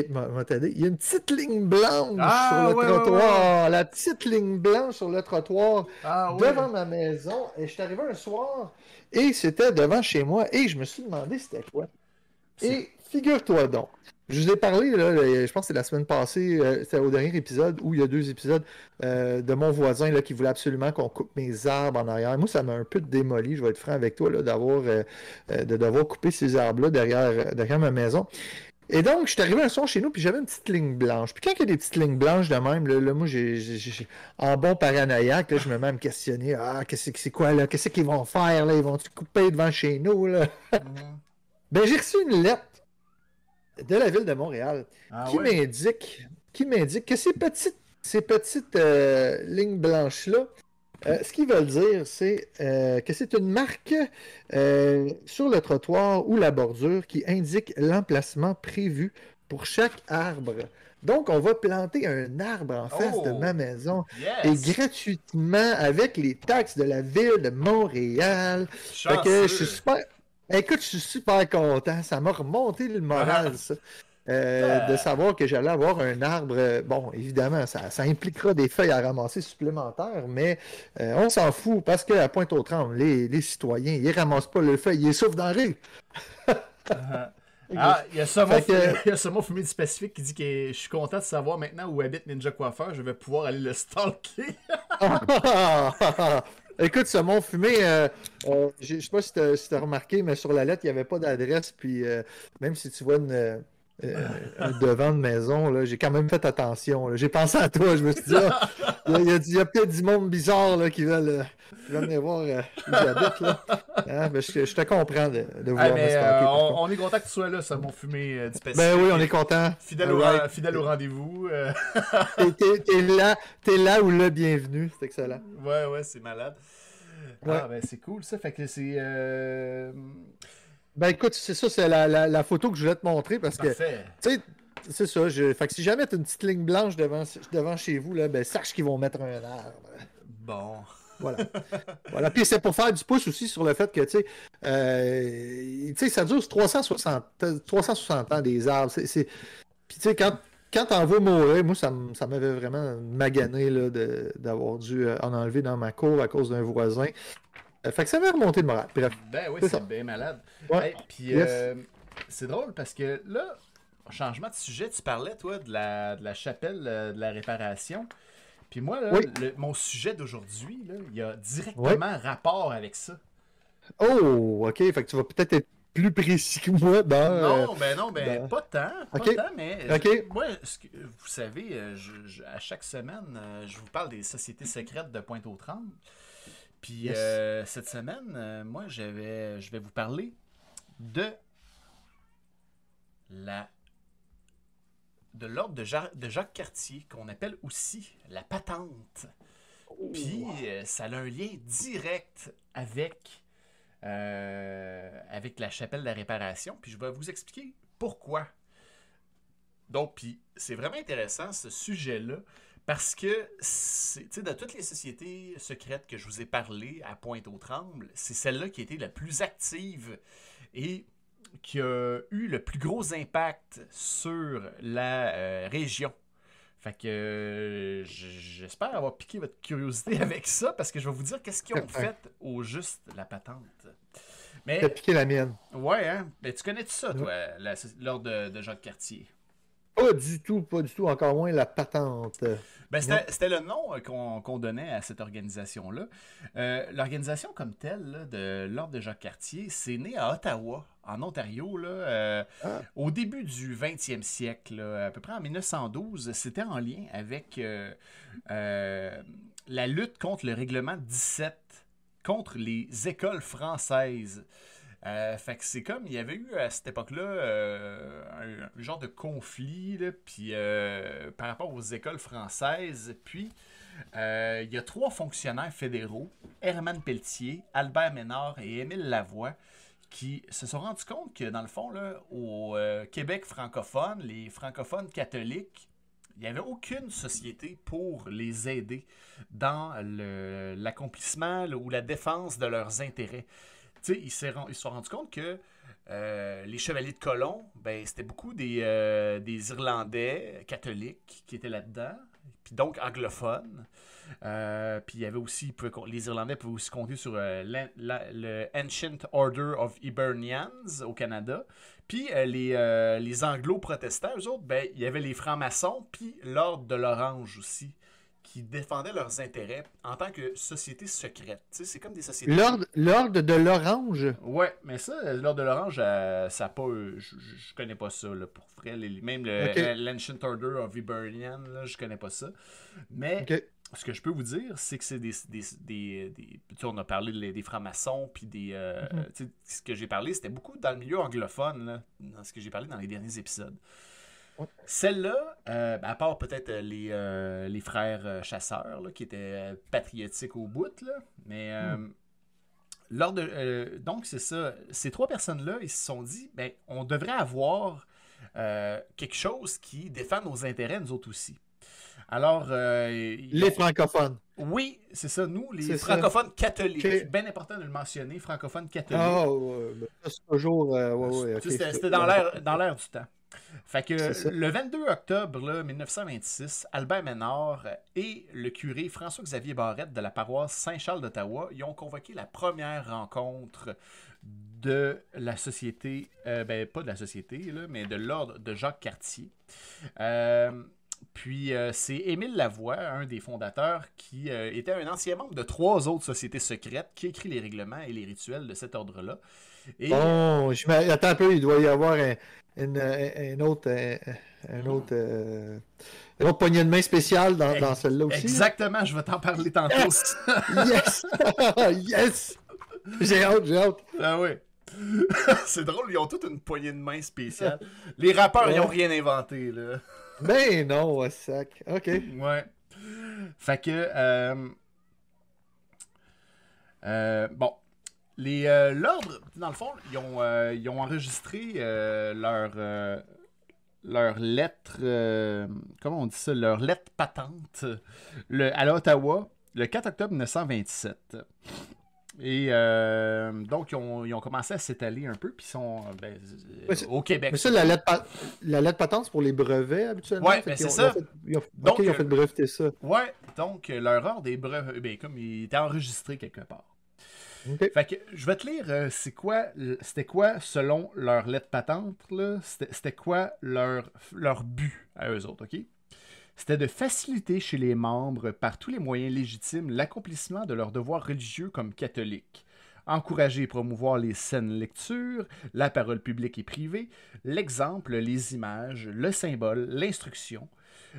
t'aider. Il y a une petite ligne blanche Ah, sur le ouais, ouais, trottoir. La petite ligne blanche sur le trottoir Ah devant ma maison. Et je suis arrivé un soir et c'était devant chez moi et je me suis demandé c'était quoi. Et figure-toi donc, je vous ai parlé, là, je pense que c'est la semaine passée, euh, c'était au dernier épisode, où il y a deux épisodes, euh, de mon voisin là, qui voulait absolument qu'on coupe mes arbres en arrière. Moi, ça m'a un peu démoli, je vais être franc avec toi, d'avoir, euh, de devoir couper ces arbres-là derrière, derrière ma maison. Et donc, je suis arrivé un soir chez nous, puis j'avais une petite ligne blanche. Puis quand il y a des petites lignes blanches de même, là, là, moi, j'ai, en bon paranoïaque, là, je me mets à me questionner. Ah, qu'est-ce que c'est quoi, là? Qu'est-ce qu'ils vont faire, là? Ils vont-tu couper devant chez nous, là? [laughs] Ben, j'ai reçu une lettre de la ville de Montréal Ah qui ouais? m'indique qui m'indique que ces petites, ces petites euh, lignes blanches-là, euh, ce qu'ils veulent dire, c'est euh, que c'est une marque euh, sur le trottoir ou la bordure qui indique l'emplacement prévu pour chaque arbre. Donc, on va planter un arbre en face Oh! de ma maison et gratuitement avec les taxes de la ville de Montréal. Fait que je suis super. Écoute, je suis super content. Ça m'a remonté le moral, ça. Euh, Ah. de savoir que j'allais avoir un arbre. euh, Bon, évidemment, ça, ça impliquera des feuilles à ramasser supplémentaires, mais euh, on s'en fout parce qu'à Pointe-aux-Trembles, les, les citoyens, ils ramassent pas le feuille, ils souffrent dans la rue. Ah, il y a ce mot Fait que- fumé du Pacifique qui dit que je suis content de savoir maintenant où habite Ninja Coiffeur, je vais pouvoir aller le stalker. [laughs] Écoute, ce mont fumé, euh, euh, je je sais pas si tu as, remarqué, mais sur la lettre, il n'y avait pas d'adresse. Puis euh, même si tu vois une, euh, devant de maison, j'ai quand même fait attention. J'ai pensé à toi. Je me suis dit, ah, il y a, peut-être du monde bizarre là, qui veulent, euh, venir voir euh, où j'habite. là. Hein, je, je te comprends de, de vouloir Ah, mais euh, on, est content que tu sois là, ce mot fumé du Pacifique. Ben oui, on est content. Fidèle, au, fidèle rendez-vous. T'es- là, t'es là le bienvenu. C'est excellent. ouais, ouais, c'est malade. Ouais. Ah, ben c'est cool ça. Fait que c'est. Ben écoute, c'est ça, c'est la, la- la photo que je voulais te montrer parce que. Tu sais, c'est ça. Je... Fait que si jamais tu une petite ligne blanche devant, devant chez vous, là, ben sache qu'ils vont mettre un arbre. Bon. Voilà. [laughs] voilà. Puis c'est pour faire du pouce aussi sur le fait que, tu sais, euh, tu sais, ça dure 360, 360 ans des arbres. C'est, Puis tu sais, quand, quand t'en vas mourir, moi, ça, ça m'avait vraiment magané là, de- d'avoir dû euh, en enlever dans ma cour à cause d'un voisin. Euh, fait que ça m'a remonté le moral. Bref. Ben oui, C'est bien malade. Ouais. Hey, puis Yes. euh, c'est drôle parce que là, changement de sujet, tu parlais, toi, de la, de la chapelle euh, de la réparation. Puis moi, là, Oui. le- mon sujet d'aujourd'hui, il y a directement rapport avec ça. Oh, ok. Fait que tu vas peut-être être plus précis que moi dans. Non, ben non, ben pas tant. Pas tant, mais moi, ce que- vous savez, je- je- à chaque semaine, je vous parle des sociétés secrètes de Pointe-aux-Trembles. Puis Yes. euh, cette semaine, euh, moi, je vais, je vais vous parler de la de l'ordre de, Ja- de Jacques Cartier, qu'on appelle aussi la patente. Puis euh, ça a un lien direct avec, avec la chapelle de la réparation. Puis je vais vous expliquer pourquoi. Donc, puis c'est vraiment intéressant ce sujet-là. Parce que, c'est- tu sais, de toutes les sociétés secrètes que je vous ai parlé à Pointe-aux-Trembles, c'est celle-là qui a été la plus active et qui a eu le plus gros impact sur la euh, région. Fait que euh, j'espère avoir piqué votre curiosité [laughs] avec ça parce que je vais vous dire qu'est-ce qu'ils ont [laughs] fait au juste la patente. Mais, T'as piqué la mienne. ouais, hein? Mais tu connais tout ça, toi, la- l'ordre de, de Jacques Cartier? Pas du tout, pas du tout. Encore moins la patente. Ben, c'était, le nom euh, qu'on, donnait à cette organisation-là. Euh, l'organisation comme telle là, de l'Ordre de Jacques Cartier, c'est né à Ottawa, en Ontario, là, euh, Ah. au début du 20e siècle, là, à peu près en 1912. C'était en lien avec euh, la lutte contre le règlement 17, contre les écoles françaises. Euh, fait que c'est comme, il y avait eu à cette époque-là euh, un, genre de conflit là, euh, par rapport aux écoles françaises. Puis, il y a trois fonctionnaires fédéraux, Herman Pelletier, Albert Ménard et Émile Lavoie, qui se sont rendus compte que, dans le fond, au Québec francophone, les francophones catholiques, il n'y avait aucune société pour les aider dans l'accomplissement ou la défense de leurs intérêts. Tu sais, ils se sont rendus compte que euh, les chevaliers de colon, ben, c'était beaucoup des, euh, des Irlandais catholiques qui étaient là-dedans, puis donc anglophones. Euh, puis il y avait aussi, les Irlandais pouvaient aussi compter sur l'an- la- le Ancient Order of Hibernians au Canada. Puis les, les anglo-protestants, eux autres, ben, il y avait les francs-maçons, puis l'Ordre de l'Orange aussi, qui défendaient leurs intérêts en tant que société secrète. Tu sais, c'est comme des sociétés. L'ordre l'ordre de l'orange. Ouais, mais ça, l'ordre de l'orange, euh, ça pas. euh, je, je- je connais pas ça, là, pour vrai. les- même euh, l'Ancient Order of Hibernian, là, je connais pas ça. Mais ce que je peux vous dire, c'est que c'est des. des, des, des- tu sais, on a parlé de- des francs-maçons, puis des. euh, tu sais, ce que j'ai parlé, c'était beaucoup dans le milieu anglophone, là, dans ce que j'ai parlé dans les derniers épisodes. Celle-là, euh, à part peut-être euh, les, euh, les frères euh, chasseurs, là, qui étaient euh, patriotiques au bout, là, mais euh, lors de, euh, donc c'est ça, ces trois personnes-là, ils se sont dit, ben, on devrait avoir euh, quelque chose qui défend nos intérêts, nous autres aussi. Alors, euh, Les francophones. oui, c'est ça, nous, les C'est ça. francophones catholiques. Ok. Bien important de le mentionner, francophones catholiques. Ah, ben, ça, c'est toujours. euh, ouais, sais, C'était c'était dans l'air dans l'air du temps. Fait que le 22 octobre là, 1926, Albert Ménard et le curé François-Xavier Barrette de la paroisse Saint-Charles d'Ottawa, ils ont convoqué la première rencontre de la société, euh, ben pas de la société, là, mais de l'ordre de Jacques Cartier. Euh, puis euh, c'est Émile Lavoie, un des fondateurs, qui euh, était un ancien membre de trois autres sociétés secrètes, qui écrit les règlements et les rituels de cet ordre-là. Et Bon, je attends un peu, il doit y avoir un, une, un- un autre. Un, autre. euh, une autre poignée de main spéciale dans, dans celle-là aussi. Exactement, je vais t'en parler tantôt. Yes! Yes! [laughs] yes! J'ai hâte, j'ai hâte. Ah oui. [laughs] c'est drôle, ils ont toute une poignée de main spéciale. Les rappeurs, ils ont rien inventé, là. Ben non, sac. Ok. Ouais. Fait que, euh, euh, bon, les euh, l'ordre, dans le fond, ils ont, euh, ils ont enregistré euh, leur leur lettre, comment on dit ça, leur lettre patente le, à l'Ottawa le 4 octobre 1927. Et donc, ils ont, ils ont commencé à s'étaler un peu, puis ils sont ben, au Québec. Mais ça, la lettre, pa- la lettre patente, c'est pour les brevets habituellement. Fait ben, c'est ça. Ils ont fait, ils ont- Donc, ils ont fait breveter ça. Ouais, donc leur ordre est bref, ben, comme il était enregistré quelque part. Fait que je vais te lire, euh, c'est quoi, c'était quoi selon leur lettre patente, c'était quoi leur, leur but à eux autres, ok? C'était de faciliter chez les membres, par tous les moyens légitimes, l'accomplissement de leurs devoirs religieux comme catholiques. Encourager et promouvoir les saines lectures, la parole publique et privée, l'exemple, les images, le symbole, l'instruction,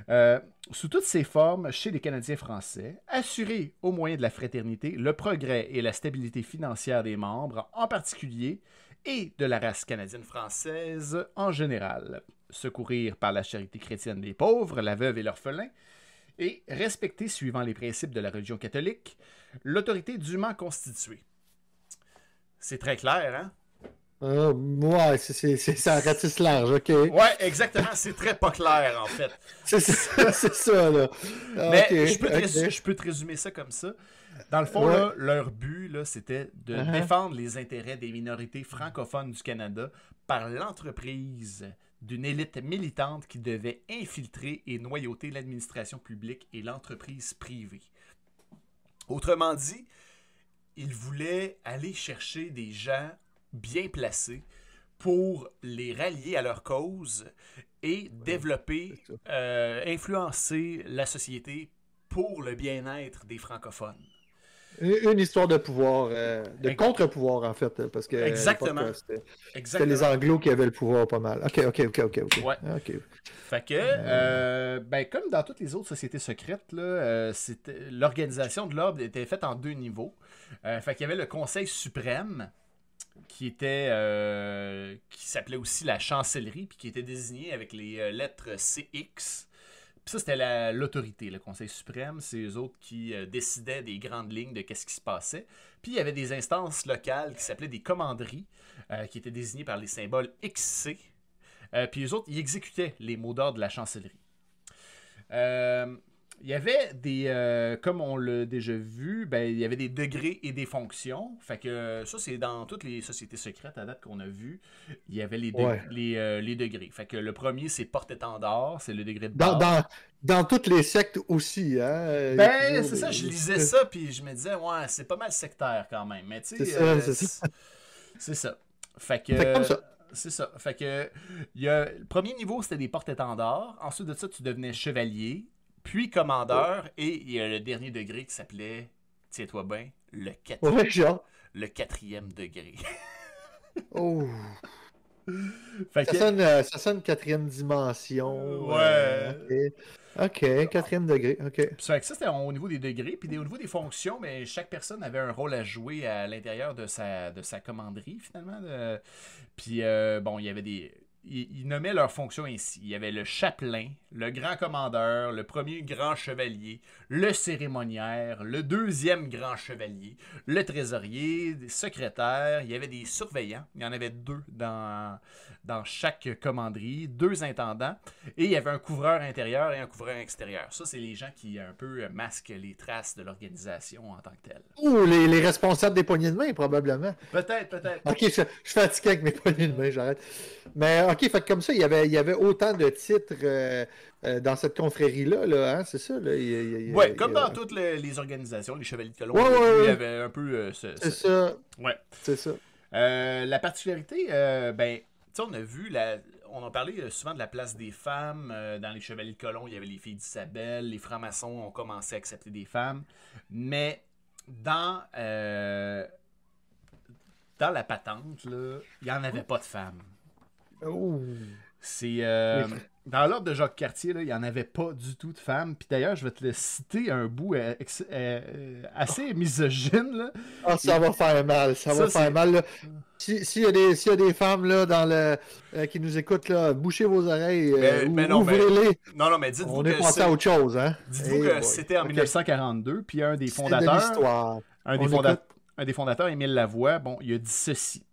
euh, sous toutes ses formes chez les Canadiens français, assurer au moyen de la fraternité le progrès et la stabilité financière des membres en particulier et de la race canadienne française en général, secourir par la charité chrétienne les pauvres, la veuve et l'orphelin, et respecter, suivant les principes de la religion catholique, l'autorité dûment constituée. C'est très clair, hein? Ah, ouais, c'est- ça ratisse large, ok. Ouais, exactement, c'est très pas clair en fait. C'est ça, c'est ça, là. Ah, Mais je, peux je peux te résumer ça comme ça. Dans le fond, Ouais. là, leur but, c'était de Uh-huh. défendre les intérêts des minorités francophones du Canada par l'entreprise d'une élite militante qui devait infiltrer et noyauter l'administration publique et l'entreprise privée. Autrement dit, ils voulaient aller chercher des gens bien placés pour les rallier à leur cause et développer, euh, influencer la société pour le bien-être des francophones. Une, histoire de pouvoir, euh, de contre-pouvoir en fait, parce que l'époque, Exactement. euh, c'était les Anglos qui avaient le pouvoir pas mal. Ok, ok, ok, ok, ok. Ouais. Fait que, euh, ben, comme dans toutes les autres sociétés secrètes, euh, l'organisation de l'ordre était faite en deux niveaux. Euh, fait qu'il y avait le Conseil suprême, qui était euh, qui s'appelait aussi la chancellerie, puis qui était désigné avec les euh, lettres CX. Puis ça, c'était la- l'autorité, le Conseil suprême. C'est eux autres qui euh, décidaient des grandes lignes de qu'est-ce qui se passait. Puis il y avait des instances locales qui s'appelaient des commanderies, qui étaient désignées par les symboles XC. Puis eux autres, ils exécutaient les mots d'ordre de la chancellerie. Il y avait des, euh, comme on l'a déjà vu, ben, il y avait des degrés et des fonctions. Fait que euh, ça, c'est dans toutes les sociétés secrètes à date qu'on a vu. Il y avait les, de- Ouais. les, euh, les degrés. Fait que le premier, c'est porte-étendard, c'est le degré de Dans, base. dans, dans toutes les sectes aussi, hein. Ben, c'est ça, je lisais ça, puis je me disais, ouais, c'est pas mal sectaire quand même. Mais tu sais, C'est ça, euh, c'est ça. c'est ça. Fait que. Fait que comme ça. C'est ça. Fait que. Y a, le premier niveau, c'était des porte-étendards. Ensuite de ça, tu devenais chevalier, puis commandeur, et il y a le dernier degré qui s'appelait, tiens-toi bien, le, quatri- Ouais, genre. le quatrième degré. [laughs] Oh. fait Ça que. sonne, euh, ça sonne quatrième dimension. Ouais. euh, ok, Ok, quatrième degré. Ok. Que ça, c'était au niveau des degrés. Puis au niveau des fonctions, mais chaque personne avait un rôle à jouer à l'intérieur de sa, de sa commanderie, finalement. de- Puis, euh, bon, il y avait des... Ils, ils nommaient leurs fonctions ainsi. Il y avait le chapelain, le grand commandeur, le premier grand chevalier, le cérémoniaire, le deuxième grand chevalier, le trésorier, des secrétaires. Il y avait des surveillants. Il y en avait deux dans, dans chaque commanderie, deux intendants. Et il y avait un couvreur intérieur et un couvreur extérieur. Ça, c'est les gens qui un peu masquent les traces de l'organisation en tant que telle. Ouh, les, les responsables des poignées de main, probablement. Peut-être, peut-être. Ok, je, je suis fatigué avec mes poignées de main, j'arrête. Mais ok, fait comme ça, il y avait, il y avait autant de titres euh, euh, dans cette confrérie-là, là, hein, c'est ça? Là, il il Ouais, comme dans toutes les, les organisations, les Chevaliers de Colomb, Ouais, ouais, il y avait un peu euh, ce- C'est ce- ça, Ouais. c'est ça. Euh, la particularité, ben, tu sais, on a vu, la, on a parlé souvent de la place des femmes. dans les Chevaliers de Colomb, il y avait les filles d'Isabelle. Les francs-maçons ont commencé à accepter des femmes. Mais dans, dans la patente, là, il n'y en avait pas de femmes. Ouh. C'est euh. Dans l'ordre de Jacques Cartier, là, il n'y en avait pas du tout de femmes. Puis d'ailleurs, je vais te le citer un bout euh, euh, euh, assez misogyne. Là. Ah, ça va faire mal, ça, Ça, va faire mal. Si- S'il y, a des- s'il y a des femmes là, dans le, euh, qui nous écoutent, là, bouchez vos oreilles, euh, Mais- ou- mais non, mais ouvrez-les. Non, non, mais dites-vous On que est passé à autre chose. Hein? Dites-vous Hey que c'était en Ok. 1942, puis un des de fondateurs, l'histoire. un des, fonda- un des fondateurs, Émile Lavoie, bon, il a dit ceci.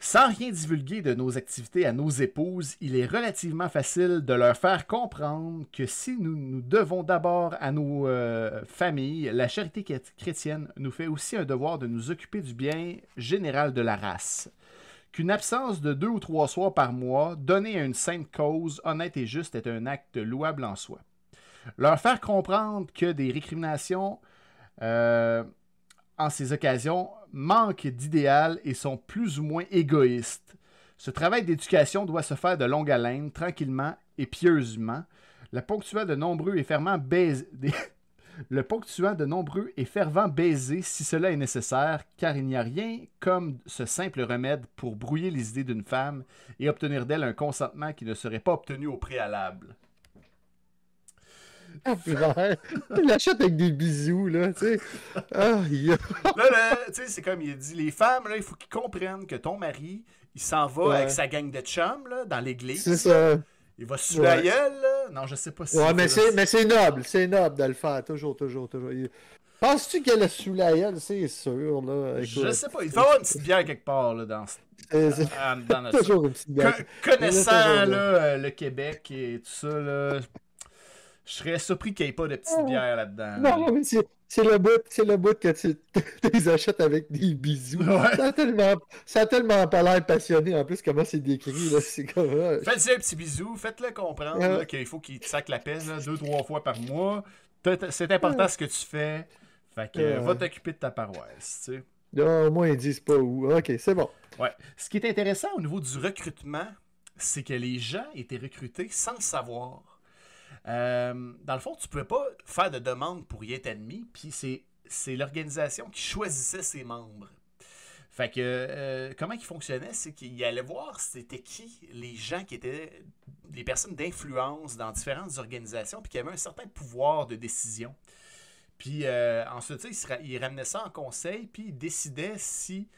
Sans rien divulguer de nos activités à nos épouses, il est relativement facile de leur faire comprendre que si nous nous devons d'abord à nos euh, familles, la charité chréti- chrétienne nous fait aussi un devoir de nous occuper du bien général de la race. Qu'une absence de deux ou trois soirs par mois, donnée à une sainte cause, honnête et juste, est un acte louable en soi. Leur faire comprendre que des récriminations euh, en ces occasions manquent d'idéal et sont plus ou moins égoïstes. Ce travail d'éducation doit se faire de longue haleine, tranquillement et pieusement. Le ponctuant de nombreux et fervents baisers... [laughs] Baisers si cela est nécessaire, car il n'y a rien comme ce simple remède pour brouiller les idées d'une femme et obtenir d'elle un consentement qui ne serait pas obtenu au préalable. Ah. Il l'achète avec des bisous, là, tu sais. Ah, Là, là, tu sais, c'est comme il dit, les femmes, là, il faut qu'ils comprennent que ton mari, il s'en va Ouais. avec sa gang de chums, là, dans l'église. C'est ça. Il va se Ouais. gueule, là. Non, je sais pas si... Ouais, mais c'est, mais c'est noble, c'est noble de le faire, toujours, toujours, toujours. Il- Penses-tu qu'elle a sous la gueule? C'est sûr, là. Je Écoute, sais pas, il faut avoir une petite bière quelque part, là, dans, dans- dans notre... toujours une petite bière. Co- connaissant, là, euh, le Québec et tout ça, là, je serais surpris qu'il n'y ait pas de petite bière là-dedans. là. Non, mais c'est, le bout, c'est le bout que [laughs] tu les achètes avec des bisous. Ouais. Ça, a tellement, ça a tellement pas l'air passionné, en plus, comment c'est décrit, là. C'est comme... ah, Faites-y un petit bisou, faites-le comprendre Ouais. là, qu'il faut qu'il te sac la pèse là, deux, trois fois par mois. C'est important ce que tu fais. Fait que euh, va t'occuper de ta paroisse, tu sais. Là, au moins, ils disent pas où. Ok, c'est bon. Ouais. Ce qui est intéressant au niveau du recrutement, c'est que les gens étaient recrutés sans le savoir. Euh, dans le fond, tu ne pouvais pas faire de demande pour y être admis, puis c'est, l'organisation qui choisissait ses membres. Fait que euh, comment il fonctionnait, c'est qu'il allait voir c'était qui les gens qui étaient des personnes d'influence dans différentes organisations, puis qui avaient un certain pouvoir de décision. Puis euh, ensuite, il, il ramenait ça en conseil, puis il décidait si,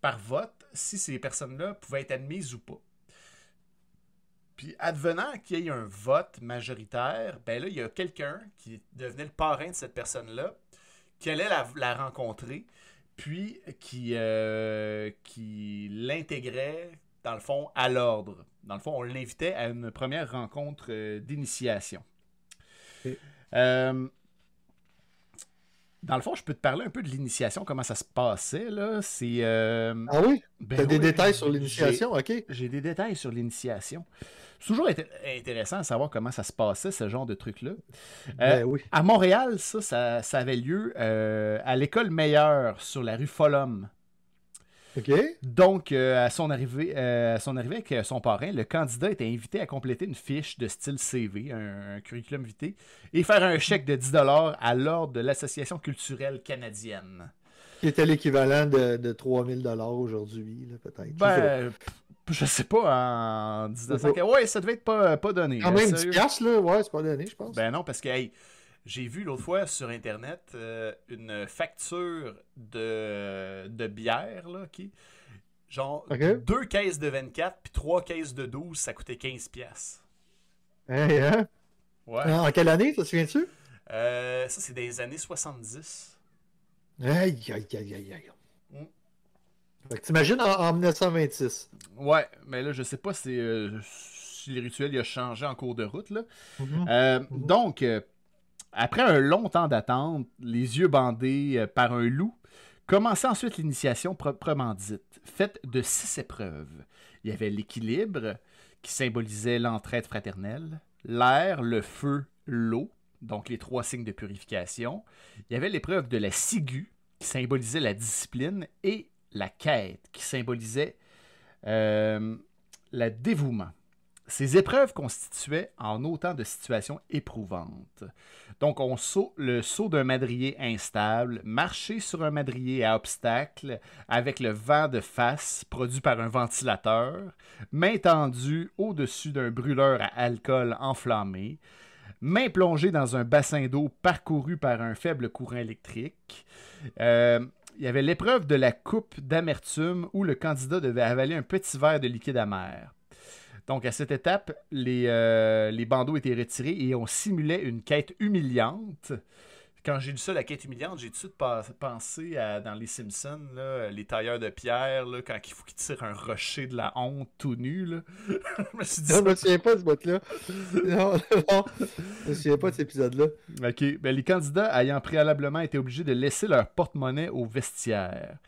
par vote, si ces personnes-là pouvaient être admises ou pas. Puis advenant qu'il y ait un vote majoritaire, ben là, il y a quelqu'un qui devenait le parrain de cette personne-là, qui allait la, la rencontrer, puis qui, euh, qui l'intégrait, dans le fond, à l'ordre. Dans le fond, on l'invitait à une première rencontre euh, d'initiation. Euh, dans le fond, je peux te parler un peu de l'initiation, comment ça se passait. là. C'est. euh, Ah oui? ben T'as des détails sur l'initiation, ok? j'ai des détails sur l'initiation. C'est toujours inté- intéressant de savoir comment ça se passait, ce genre de truc-là. Ben oui. À Montréal, ça, ça, ça avait lieu euh, à l'école Meilleure sur la rue Folhomme. Donc, euh, à, son arrivée, euh, à son arrivée avec son parrain, le candidat était invité à compléter une fiche de style CV, un, un curriculum vitae, et faire un chèque de 10 à l'ordre de l'Association culturelle canadienne. Qui était l'équivalent de, de 3000 aujourd'hui, là, peut-être. Ben, je sais pas, en 1900. Ouais, ça devait être pas, pas donné. Quand même 10 sérieux. piastres, là. Ouais, c'est pas donné, je pense. Ben non, parce que hey, j'ai vu l'autre fois sur Internet euh, une facture de, de bière, là, qui genre deux caisses de 24 puis trois caisses de 12, ça coûtait 15 pièces. Hey, hein? Ouais. En quelle année, ça te souviens-tu? Euh, ça, c'est des années 70. Aïe, aïe, aïe, aïe, aïe. Mm. T'imagines en, en 1926. Ouais, mais là, je sais pas si, euh, si le rituel il a changé en cours de route, là. Mhm. Euh, donc, euh, après un long temps d'attente, les yeux bandés euh, par un loup, commençait ensuite l'initiation proprement dite, faite de six épreuves. Il y avait l'équilibre, qui symbolisait l'entraide fraternelle, l'air, le feu, l'eau, donc les trois signes de purification. Il y avait l'épreuve de la ciguë, qui symbolisait la discipline, et la quête, qui symbolisait euh, le dévouement. Ces épreuves constituaient en autant de situations éprouvantes. Donc, on saut, le saut d'un madrier instable, marcher sur un madrier à obstacle avec le vent de face produit par un ventilateur, main tendue au-dessus d'un brûleur à alcool enflammé, main plongée dans un bassin d'eau parcouru par un faible courant électrique. Euh, il y avait l'épreuve de la coupe d'amertume où le candidat devait avaler un petit verre de liquide amer. Donc, à cette étape, les, euh, les bandeaux étaient retirés et on simulait une quête humiliante. Quand j'ai lu ça, la quête humiliante, j'ai tout de suite pensé à, dans Les Simpsons, là, les tailleurs de pierre, là, quand il faut qu'ils tirent un rocher de la honte tout nu. Là. [laughs] je me suis dit Non, je me souviens pas de ce bout-là. [laughs] Non, non. Je me souviens pas de cet épisode-là. OK. Ben, les candidats ayant préalablement été obligés de laisser leur porte-monnaie au vestiaire.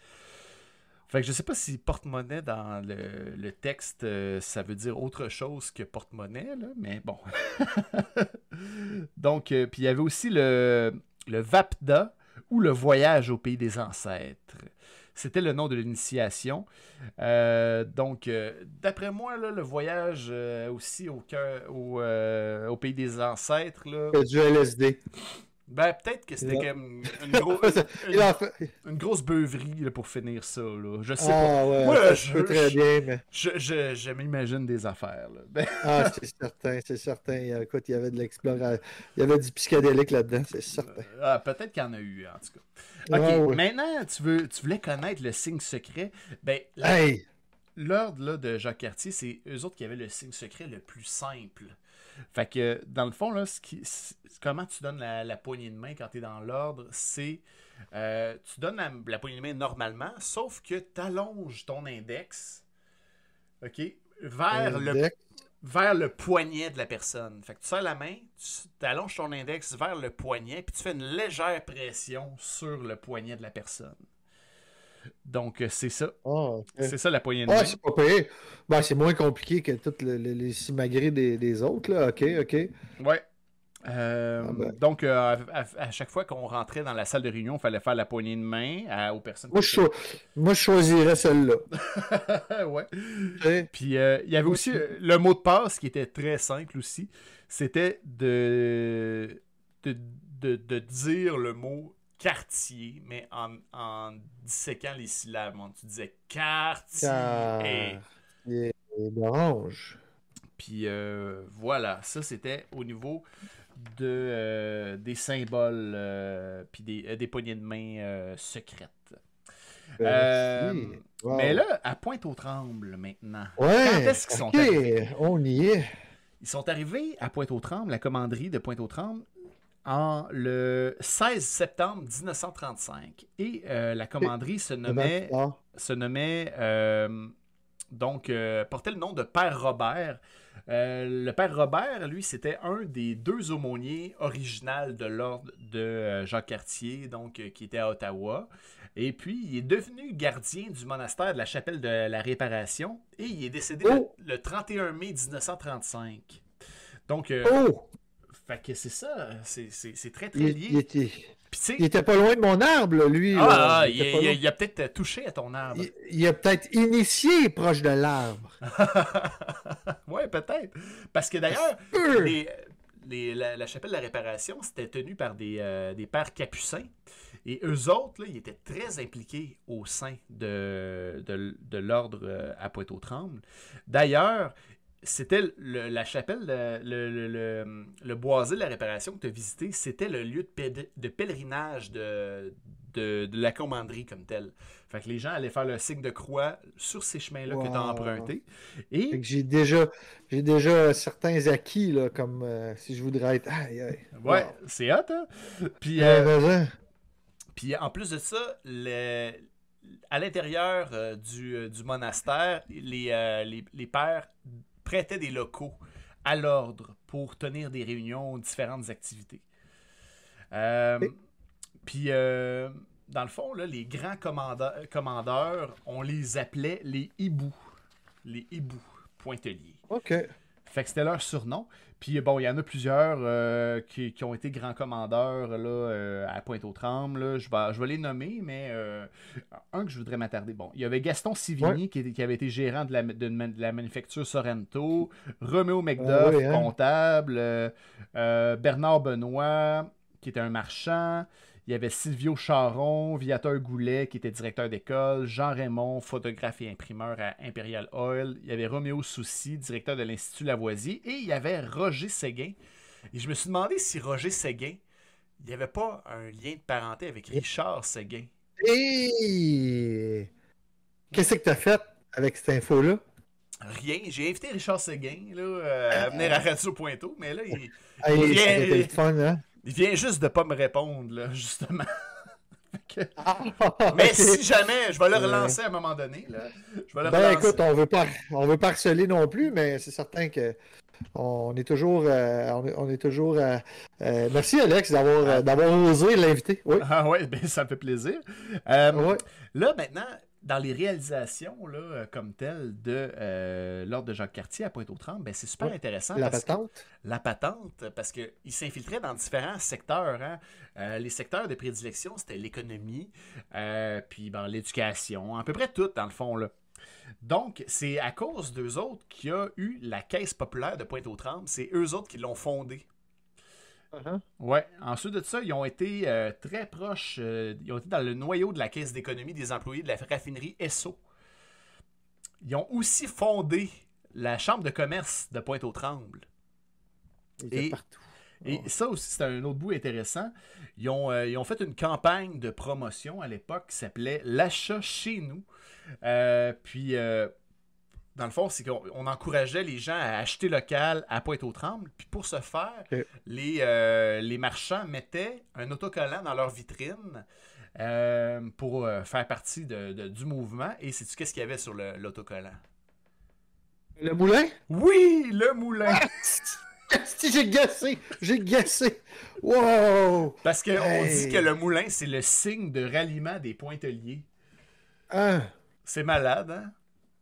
Fait que je sais pas si porte-monnaie dans le, le texte, euh, ça veut dire autre chose que porte-monnaie, là, mais bon. [laughs] Donc, euh, puis il y avait aussi le, le Vapda ou le voyage au pays des ancêtres. C'était le nom de l'initiation. Euh, donc, euh, d'après moi, le voyage euh, aussi au, pays des ancêtres, du LSD. Ben, peut-être que c'était comme une, gros- [laughs] Il une, grosse beuverie là, pour finir ça. Là. Je sais pas. Ah ouais, Moi, ça je- très je- bien, mais... Je, je, je m'imagine des affaires. Là. Ben, Ah, c'est [laughs] certain, c'est certain. Écoute, il y avait de l'exploration. Il y avait du psychédélique là-dedans, c'est certain. ah, peut-être qu'il y en a eu, en tout cas. Ok, Ah, ouais. maintenant, tu, veux, tu voulais connaître le signe secret. Ben, Hey! l'ordre là, de Jacques Cartier, c'est eux autres qui avaient le signe secret le plus simple. Fait que, dans le fond, là, ce qui, comment tu donnes la, la poignée de main quand tu es dans l'ordre, c'est. euh, tu donnes la, la poignée de main normalement, sauf que tu allonges ton index, OK, vers le, vers le poignet de la personne. Fait que tu serres la main, tu allonges ton index vers le poignet, puis tu fais une légère pression sur le poignet de la personne. Donc, euh, c'est ça. Ah. C'est ça la poignée de Ah, main. c'est pas payé. Ben, c'est moins compliqué que toutes le- le- les simagrées des, des autres, là. Ok, ok. Ouais. Euh, Ah ben. Donc, euh, à, chaque fois qu'on rentrait dans la salle de réunion, il fallait faire la poignée de main à- aux personnes. Moi, je, moi, je choisirais celle-là. [laughs] ouais. Puis euh, il y avait aussi le mot de passe qui était très simple aussi. C'était de, de, de, de dire le mot quartier, mais en, en disséquant les syllabes. Donc, tu disais quartier. Et, et d'orange. Puis euh, voilà, ça c'était au niveau de, euh, des symboles euh, puis des, des poignées de main secrètes. Wow. Mais là, à Pointe-aux-Trembles maintenant. ouais, quand est-ce qu'ils sont arrivés? on y est. Ils sont arrivés à Pointe-aux-Trembles, la commanderie de Pointe-aux-Trembles, en le 16 septembre 1935. Et euh, la commanderie se nommait, se nommait euh, donc, euh, portait le nom de Père Robert. Le Père Robert, lui, c'était un des deux aumôniers original de l'ordre de Jacques Cartier, donc qui était à Ottawa. Et puis, il est devenu gardien du monastère de la chapelle de la Réparation et il est décédé le- Oh! le, 31 mai 1935. Donc, euh, Oh! Fait que c'est ça, c'est très très lié. il était, il pas loin de mon arbre, lui. ah, ah, Il a peut-être touché à ton arbre. Il- a peut-être initié proche de l'arbre. [laughs] ouais, peut-être. Parce que d'ailleurs, Peu. les, les- la, la chapelle de la réparation, c'était tenu par des, euh, des pères capucins. Et eux autres, là, ils étaient très impliqués au sein de, de, de l'ordre euh, à Pointe-aux-Trembles. D'ailleurs, c'était la chapelle, le, le, le- le- boisé de la réparation que tu as visité, c'était le lieu de, de pèlerinage de, de, de la commanderie comme telle. Fait que les gens allaient faire le signe de croix sur ces chemins-là que tu as empruntés. Fait Et que j'ai déjà, j'ai déjà certains acquis, là, comme euh, si je voudrais être. Aïe, aïe. Ouais, c'est hot, hein? Puis, Euh, puis en plus de ça, le- à l'intérieur euh, du, euh, du monastère, les, euh, les, les pères prêtaient des locaux à l'ordre pour tenir des réunions, différentes activités. Euh, Puis, euh, dans le fond, là, les grands commandeurs, on les appelait les hiboux. Les hiboux, pointeliers. OK. Fait que c'était leur surnom. Puis bon, il y en a plusieurs euh, qui, qui ont été grands commandeurs là, euh, à Pointe-aux-Trembles. Je vais, je vais les nommer, mais euh, un que je voudrais m'attarder. Bon, il y avait Gaston Sivigny qui, qui avait été gérant de la, de, la manufacture Sorrento, Roméo McDuff, Ah hein? comptable, Bernard Benoît, qui était un marchand. Il y avait Silvio Charon, Viateur Goulet, qui était directeur d'école, Jean Raymond, photographe et imprimeur à Imperial Oil. Il y avait Roméo Soucy, directeur de l'Institut Lavoisier. Et il y avait Roger Séguin. Et je me suis demandé si Roger Séguin, il n'y avait pas un lien de parenté avec Richard Séguin. Et qu'est-ce que t'as fait avec cette info-là? Rien. J'ai invité Richard Séguin là, euh, à venir à Radio Pointeau, mais là, il, Hey, Il le fun, hein? Il vient juste de pas me répondre, là, justement. [laughs] Que- Ah, [laughs] Mais si jamais, je vais le Ouais. relancer à un moment donné. Là. Je vais le Ben relancer. écoute, on veut pas, on veut pas harceler non plus, mais c'est certain que on est toujours, euh, on, est, toujours. euh, euh, merci Alex d'avoir, euh, d'avoir osé l'inviter. Oui. Ah ouais, ben, ça me fait plaisir. Euh, Ouais. Là, maintenant, dans les réalisations là, euh, comme telles de euh, l'ordre de Jacques Cartier à Pointe-aux-Trembles, ben, c'est super intéressant. La parce que- patente. la patente, parce qu'il s'infiltrait dans différents secteurs. hein. Euh, les secteurs de prédilection, c'était l'économie, euh, puis ben, l'éducation, à peu près tout, dans le fond. Là. Donc, c'est à cause d'eux autres qu'il y a eu la Caisse populaire de Pointe-aux-Trembles. C'est eux autres qui l'ont fondée. Uh-huh. Ouais. Ensuite de ça, ils ont été euh, très proches. euh, ils ont été dans le noyau de la caisse d'économie des employés de la raffinerie Esso. Ils ont aussi fondé la chambre de commerce de Pointe-aux-Trembles. Et- partout. Et ça aussi, c'est un autre bout intéressant. Ils ont, euh, ils ont fait une campagne de promotion à l'époque qui s'appelait L'achat chez nous. Puis, dans le fond, c'est qu'on on encourageait les gens à acheter local à Pointe-aux-Trembles. Puis pour ce faire, les, euh, les marchands mettaient un autocollant dans leur vitrine euh, pour euh, faire partie de- de- du mouvement. Et sais-tu qu'est-ce qu'il y avait sur l'autocollant? Le moulin? Oui, le moulin! Si, j'ai gassé! J'ai gassé! Wow! Parce qu'on Hey. dit que le moulin, c'est le signe de ralliement des pointeliers. Ah, C'est malade, hein?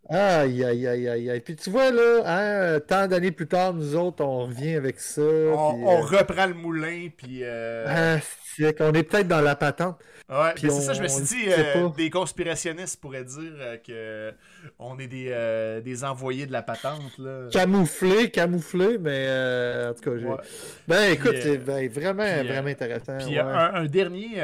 Aïe, aïe, aïe, aïe, aïe. Puis tu vois, là, hein, tant d'années plus tard, nous autres, on revient avec ça. On, puis, on euh, reprend le moulin, puis... euh, ah, c'est qu'on est peut-être dans la patente. Ouais, Puis c'est ça, je me suis dit, euh, des conspirationnistes pourraient dire euh, que on est des, euh, des envoyés de la patente, là. Camouflé, camouflé, mais euh, en tout cas, j'ai... Ouais. Ben écoute, Puis, euh, c'est ben, vraiment, puis, vraiment intéressant. Puis ouais. un, un dernier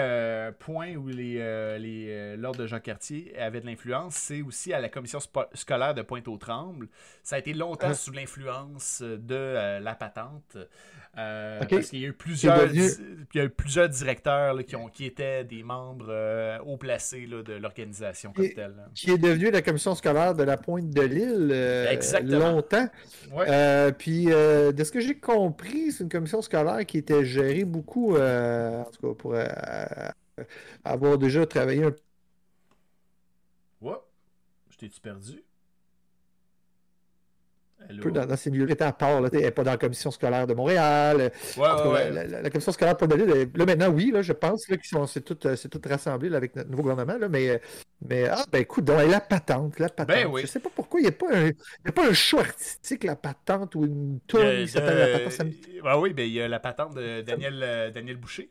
point où les, les l'ordre de Jean Cartier avait de l'influence, c'est aussi à la commission spo- scolaire de Pointe-aux-Trembles. Ça a été longtemps Ah. sous l'influence de la patente. Parce qu'il y a eu plusieurs, devenu- di- il y a eu plusieurs directeurs là, qui, ont, qui étaient des membres haut placés là, de l'organisation comme telle. Qui est devenu la commission scolaire de la Pointe de l'île euh, longtemps. Ouais. Euh, puis, euh, de ce que j'ai compris, c'est une commission scolaire qui était gérée beaucoup, euh, en tout cas, pour avoir déjà travaillé un Ouais. Je t'ai-tu perdu? Allô? peu dans, dans. Elle était à part, là, elle n'est pas dans la commission scolaire de Montréal. Ouais, cas, ouais. La, la- la commission scolaire de l'île, là maintenant, oui, là, je pense là, qu'ils sont, c'est tout, euh, c'est tout rassemblé là, avec notre nouveau gouvernement, là, mais, euh, mais ah, ben écoute, donc, la patente, la patente. Ben oui. Je sais pas pourquoi il n'y a, pas un- y a pas un show artistique, la patente, ou une tourne qui s'appelle la patente. ça me- Ouais, oui, ben, il y a la patente de Daniel, euh, Daniel Boucher.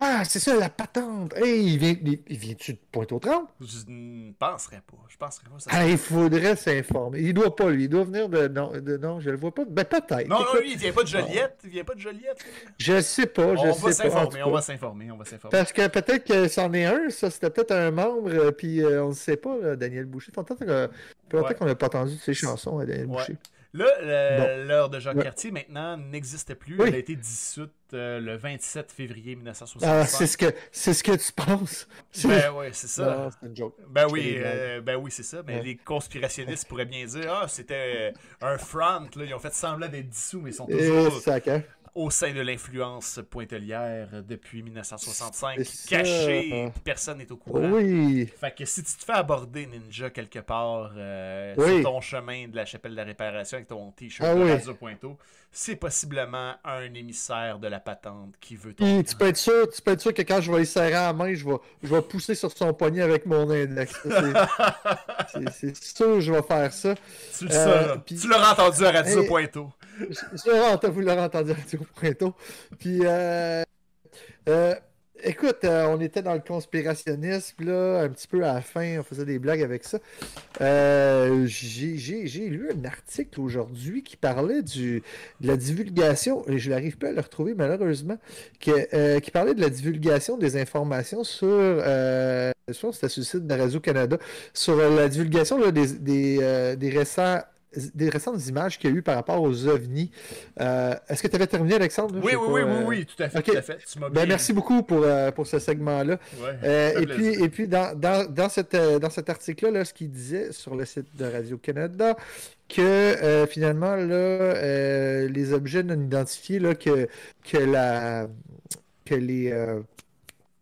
Ah, c'est ça, la patente. Hey, il vient, il, vient-tu de Pointe-aux-Trembles? Je ne penserais pas. Je penserais pas. Ça Ah, il faudrait s'informer. Il doit pas, lui. Il doit venir de. Non, de, non je le vois pas. Ben, peut-être. Non, non, lui, il vient pas de Joliette. Il vient pas de Joliette. Je sais pas, je on sais va s'informer, on va s'informer, on va s'informer. Parce que peut-être que c'en est un, ça, c'était peut-être un membre, euh, puis euh, on ne sait pas, là, Daniel Boucher. Peut-être qu'on n'a pas entendu de ses chansons à Daniel Ouais. Boucher. Là, l'heure de Jacques. Cartier, maintenant, n'existe plus. Oui. Elle a été dissoute euh, le 27 février Ah, 1965. c'est ce que c'est ce que tu penses. C'est- [laughs] Ben oui, c'est ça. Non, c'est une joke. Ben oui, ben oui, c'est ça. Mais Ouais. les conspirationnistes pourraient bien dire Ah, c'était un front, là. Ils ont fait semblant d'être dissous, mais ils sont Et toujours sac, hein? Au sein de l'influence pointelière depuis 1965, C'est cachés, ça. et personne n'est au courant. Oui. Fait que si tu te fais aborder ninja quelque part euh, Oui. sur ton chemin de la chapelle de la réparation avec ton t-shirt Ah de oui. Radio Pointeau, c'est possiblement un émissaire de la patente qui veut ton. Tu peux être sûr, tu peux être sûr que quand je vais y serrer à la main, je vais, je vais pousser sur son poignet avec mon index. [laughs] C'est- sûr que je vais faire ça. Tu le Euh, Tu l'auras entendu à Radio Hey. Pointeau. Vous l'aurez entendu Radio Pointeau. Puis, euh, euh, écoute, euh, on était dans le conspirationnisme, là, un petit peu à la fin, on faisait des blagues avec ça. Euh, J'ai lu un article aujourd'hui qui parlait du, de la divulgation, et je n'arrive pas à le retrouver malheureusement, que, euh, qui parlait de la divulgation des informations sur, je pense que c'était sur le site de Radio-Canada, sur la divulgation des, des, des récents des récentes images qu'il y a eu par rapport aux ovnis. Euh, Est-ce que tu avais terminé, Alexandre? Oui, oui, pas, oui, euh, oui, oui, tout à fait, tout à fait. Tu Ben, merci beaucoup pour, euh, pour ce segment-là. Ouais, et, puis, et puis, dans, dans, dans, cette, dans cet article-là, là, ce qu'il disait sur le site de Radio-Canada, que finalement, là, les objets non identifiés, là, que, que, la, que les,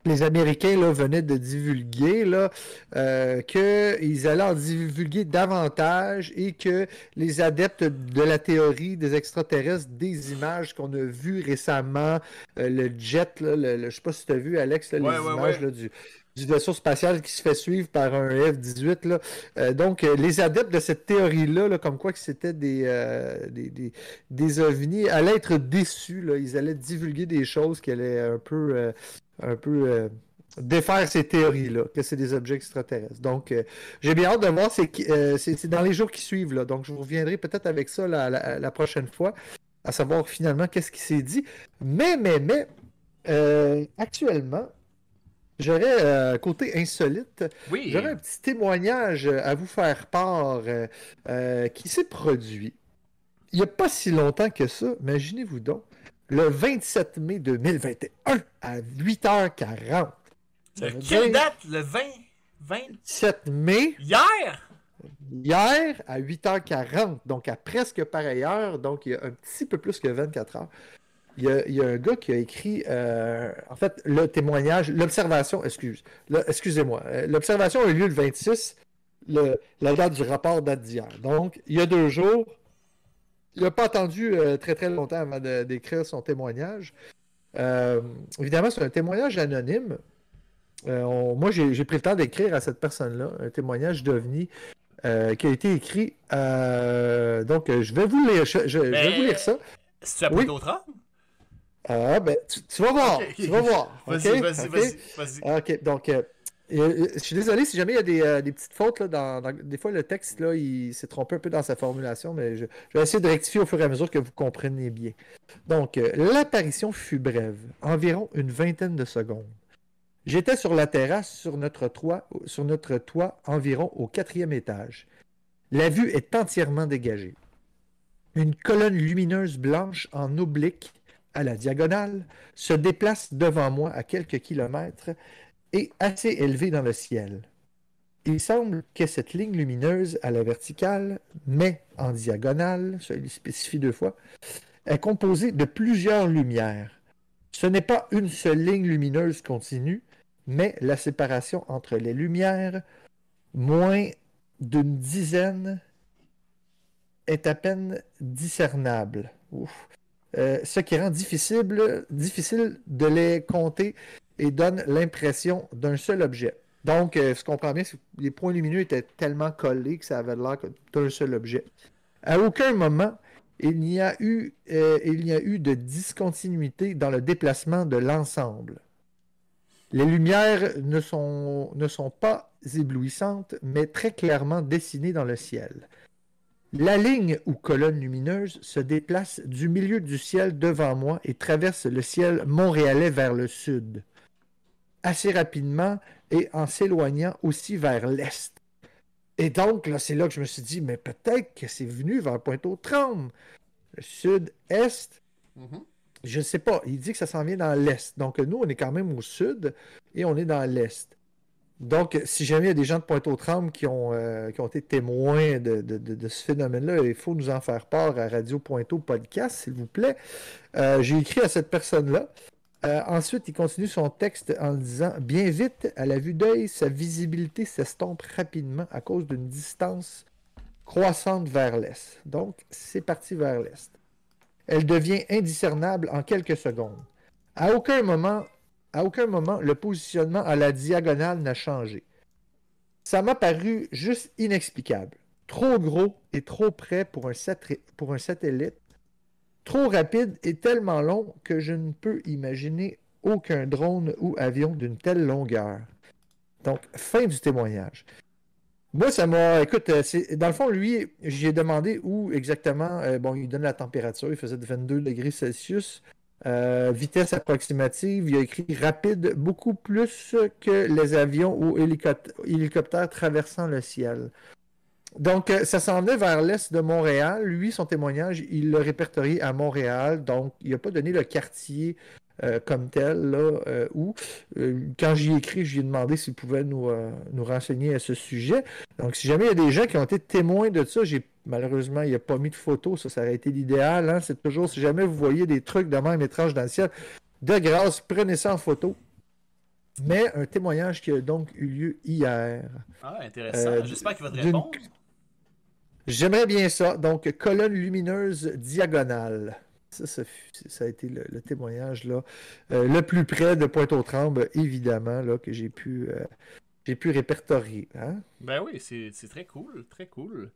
les Américains là, venaient de divulguer, là, euh, qu'ils allaient en divulguer davantage et que les adeptes de la théorie des extraterrestres, des images qu'on a vues récemment, euh, le jet, là, le, le- je sais pas si tu as vu, Alex, là, Ouais, les ouais, images ouais. là, du, du vaisseau spatial qui se fait suivre par un F-18. là. Euh, donc, euh, les adeptes de cette théorie-là, là, comme quoi que c'était des, euh, des, des, des ovnis, allaient être déçus. Là. Ils allaient divulguer des choses qui allaient un peu, un peu euh, défaire ces théories-là, que c'est des objets extraterrestres. Donc, euh, j'ai bien hâte de voir. C'est euh, c'est dans les jours qui suivent. Là. Donc, je vous reviendrai peut-être avec ça la, la- la prochaine fois, à savoir finalement qu'est-ce qui s'est dit. Mais, mais, mais, actuellement, j'aurais, côté insolite, Oui. J'aurais un petit témoignage à vous faire part qui s'est produit il n'y a pas si longtemps que ça. Imaginez-vous donc, le 27 mai 2021 à 8h40. Ça De veut quelle dire date? Le 20 20 7 mai, Hier? Hier à 8h40, donc à presque pareille heure, donc il y a un petit peu plus que 24 heures. Il y a, il y a un gars qui a écrit, euh, en fait, le témoignage, l'observation, excuse, excusez-moi, euh, l'observation a eu lieu le 26, le- la date du rapport date d'hier. Donc, il y a deux jours, il n'a pas attendu euh, très très longtemps avant d'écrire son témoignage. Euh, évidemment, c'est un témoignage anonyme. Euh, on- moi, j'ai pris le temps d'écrire à cette personne-là un témoignage d'OVNI qui a été écrit. donc, je vais vous lire, je, je- je vais Mais- vous lire ça. Si tu as Oui. d'autres? Ah, ben, tu, tu vas voir. Tu vas voir. Vas-y, vas-y, vas-y, Ok, donc, euh, je suis désolé si jamais il y a des, euh, petites fautes. Dans, des fois, le texte, là, il s'est trompé un peu dans sa formulation, mais je, vais essayer de rectifier au fur et à mesure que vous compreniez bien. Donc, euh, l'apparition fut brève, environ une vingtaine de secondes. J'étais sur la terrasse, sur notre toit, environ au quatrième étage. La vue est entièrement dégagée. Une colonne lumineuse blanche en oblique, à la diagonale, se déplace devant moi à quelques kilomètres assez élevée dans le ciel. Il semble que cette ligne lumineuse à la verticale, mais en diagonale, ça il spécifie deux fois, est composée de plusieurs lumières. Ce n'est pas une seule ligne lumineuse continue, mais la séparation entre les lumières, moins d'une dizaine, est à peine discernable. Euh, ce qui rend difficile, difficile de les compter et donne l'impression d'un seul objet. Donc, euh, ce qu'on comprend bien, c'est que les points lumineux étaient tellement collés que ça avait l'air d'un seul objet. À aucun moment, il n'y a eu, euh, il n'y a eu de discontinuité dans le déplacement de l'ensemble. Les lumières ne sont pas éblouissantes, mais très clairement dessinées dans le ciel. La ligne ou colonne lumineuse se déplace du milieu du ciel devant moi et traverse le ciel montréalais vers le sud, assez rapidement et en s'éloignant aussi vers l'est. Et donc, là, c'est là que je me suis dit, mais peut-être que c'est venu vers Pointe-aux-Trembles. Le sud-est, Mhm. je ne sais pas. Il dit que ça s'en vient dans l'est. Donc, nous, on est quand même au sud et on est dans l'est. Donc, si jamais il y a des gens de Pointe-aux-Trembles qui ont, euh, qui ont été témoins de, de- de- de ce phénomène-là, il faut nous en faire part à Radio Pointeau Podcast, s'il vous plaît. Euh, J'ai écrit à cette personne-là. Euh, ensuite, il continue son texte en disant Bien vite, à la vue d'œil, sa visibilité s'estompe rapidement à cause d'une distance croissante vers l'est. Donc, c'est parti vers l'est. Elle devient indiscernable en quelques secondes. À aucun moment, à aucun moment, le positionnement à la diagonale n'a changé. Ça m'a paru juste inexplicable. Trop gros et trop près pour un, sat- pour un satellite. Trop rapide et tellement long que je ne peux imaginer aucun drone ou avion d'une telle longueur. Donc, fin du témoignage. Moi, ça m'a. Écoute, euh, dans le fond, lui, j'ai demandé où exactement. euh, bon, il donne la température, il faisait 22 degrés Celsius. Euh, vitesse approximative, il a écrit rapide, beaucoup plus que les avions ou hélicopt- hélicoptères traversant le ciel. Donc, euh, ça s'en venait vers l'est de Montréal. Lui, son témoignage, il l'a répertorié à Montréal. Donc, il n'a pas donné le quartier euh, comme tel, là, euh, où. Euh, quand j'y ai écrit, je lui ai demandé s'il pouvait nous, nous renseigner à ce sujet. Donc, si jamais il y a des gens qui ont été témoins de ça, j'ai malheureusement, il n'y a pas mis de photo. Ça, ça aurait été l'idéal. hein. C'est toujours, si jamais vous voyez des trucs de même étranges dans le ciel, de grâce, prenez ça en photo. Mais un témoignage qui a donc eu lieu hier. Ah, intéressant. J'espère qu'il va te répondre. J'aimerais bien ça. Donc, colonne lumineuse diagonale. Ça, ça, a été le, le témoignage là, euh, le plus près de Pointe-aux-Trembles, évidemment, là, que j'ai pu, euh, j'ai pu répertorier. hein? Ben oui, c'est très cool, très cool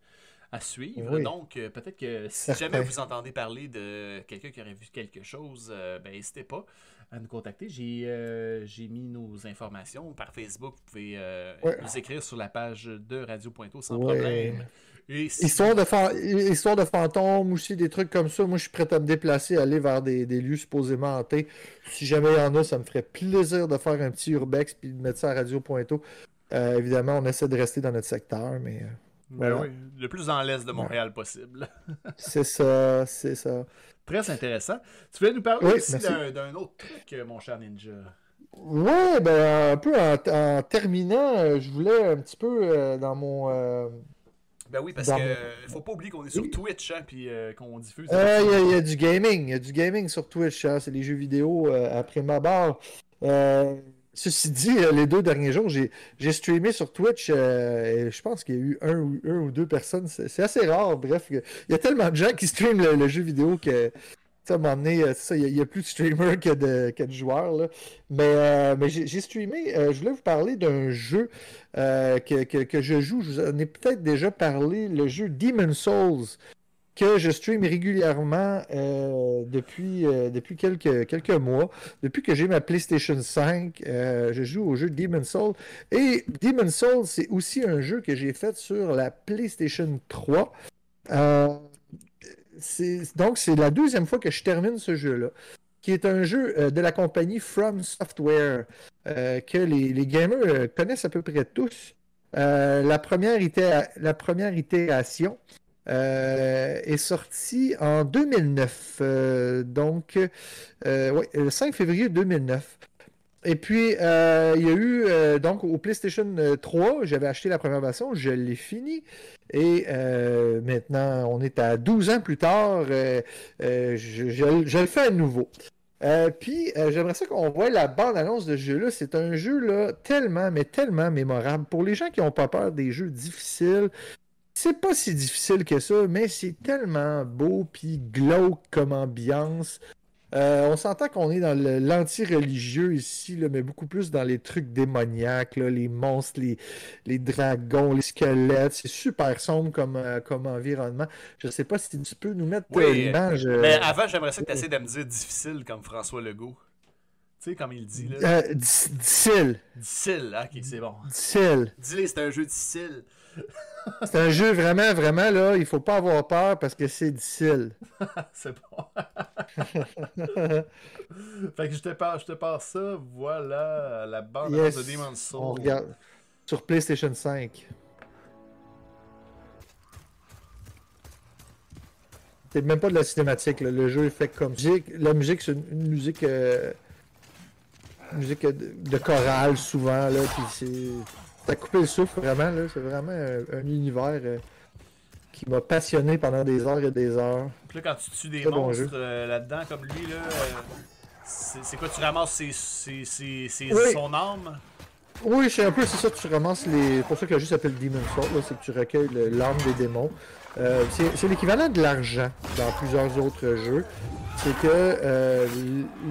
à suivre. Oui. Donc, euh, peut-être que si Certain. jamais vous entendez parler de quelqu'un qui aurait vu quelque chose, euh, ben n'hésitez pas à nous contacter. J'ai euh, mis nos informations par Facebook. Vous pouvez Ouais. nous écrire sur la page de Radio Pointeau sans Ouais. problème. Histoire de, fa- histoire de fantômes aussi, des trucs comme ça. Moi, je suis prêt à me déplacer, aller vers des, des lieux supposément hantés. Si jamais il y en a, ça me ferait plaisir de faire un petit urbex puis de mettre ça à Radio Pointeau. Euh, évidemment, on essaie de rester dans notre secteur, mais euh, Ben oui, le plus dans l'est de Montréal possible. [laughs] c'est ça, c'est ça. Très intéressant. Tu voulais nous parler Oui, aussi d'un autre truc, mon cher Ninja. Ouais, ben un peu en, en terminant, je voulais un petit peu euh, dans mon. euh, Ben oui, parce mon- euh, faut pas oublier qu'on est sur Oui. Twitch, hein, puis euh, qu'on diffuse. euh, Il y, a- il y a du gaming, il y a du gaming sur Twitch, hein, c'est les jeux vidéo euh, après ma barre. Ceci dit, euh, les deux derniers jours, j'ai streamé sur Twitch et je pense qu'il y a eu un ou, un ou deux personnes, c'est c'est assez rare, bref, il y a tellement de gens qui streament le, le jeu vidéo que à un euh, il y, a plus de streamers que de, de joueurs. Là. Mais, euh, j'ai streamé, euh, je voulais vous parler d'un jeu que, je joue. Je vous en ai peut-être déjà parlé, le jeu Demon Souls, que je stream régulièrement depuis, quelques mois. Depuis que j'ai ma PlayStation 5, je joue au jeu Demon Souls. Et Demon Souls, c'est aussi un jeu que j'ai fait sur la PlayStation 3 donc, c'est la deuxième fois que je termine ce jeu-là, qui est un jeu euh, de la compagnie From Software, euh, que les, gamers euh, connaissent à peu près tous. la, première itération est sortie en 2009, donc le 5 février 2009. Et puis, euh, il y a eu, euh, donc, au PlayStation 3, euh, j'avais acheté la première version, je l'ai fini. Et maintenant, on est à 12 ans plus tard, je, le fais à nouveau. puis, j'aimerais ça qu'on voit la bande-annonce de ce jeu-là. C'est un jeu là, tellement, mais tellement mémorable. Pour les gens qui n'ont pas peur des jeux difficiles, c'est pas si difficile que ça, mais c'est tellement beau, puis glauque comme ambiance. Euh, on s'entend qu'on est dans l'anti-religieux ici, mais beaucoup plus dans les trucs démoniaques, les monstres, les, dragons, les squelettes. C'est super sombre comme, euh, comme environnement. Je ne sais pas si tu peux nous mettre euh, l'image. Mais avant, j'aimerais ça que tu essaies de me dire difficile comme François Legault. Tu sais, comme il dit là. difficile. Difficile, ok, c'est bon. Difficile. Dis-le, c'est un jeu difficile. [laughs] C'est un jeu vraiment, vraiment, là, il faut pas avoir peur parce que c'est difficile. [laughs] c'est bon. [laughs] fait que je te, passe, je te passe ça, voilà la bande de Demon's Souls. On regarde sur PlayStation 5. C'est même pas de la cinématique, le jeu est fait comme La musique, c'est une, musique. Euh, musique de, chorale souvent, là, puis c'est. T'as coupé le souffle vraiment, là. C'est vraiment un, univers euh, qui m'a passionné pendant des heures et des heures. Puis là, quand tu tues des monstres euh, là-dedans, comme lui, là, euh, c'est quoi, tu ramasses ses, ses, ses, son âme? Oui, c'est un peu c'est ça, tu ramasses les. pour ça que le jeu s'appelle Demon Soul, c'est que tu recueilles l'âme des démons. c'est l'équivalent de l'argent dans plusieurs autres jeux. C'est que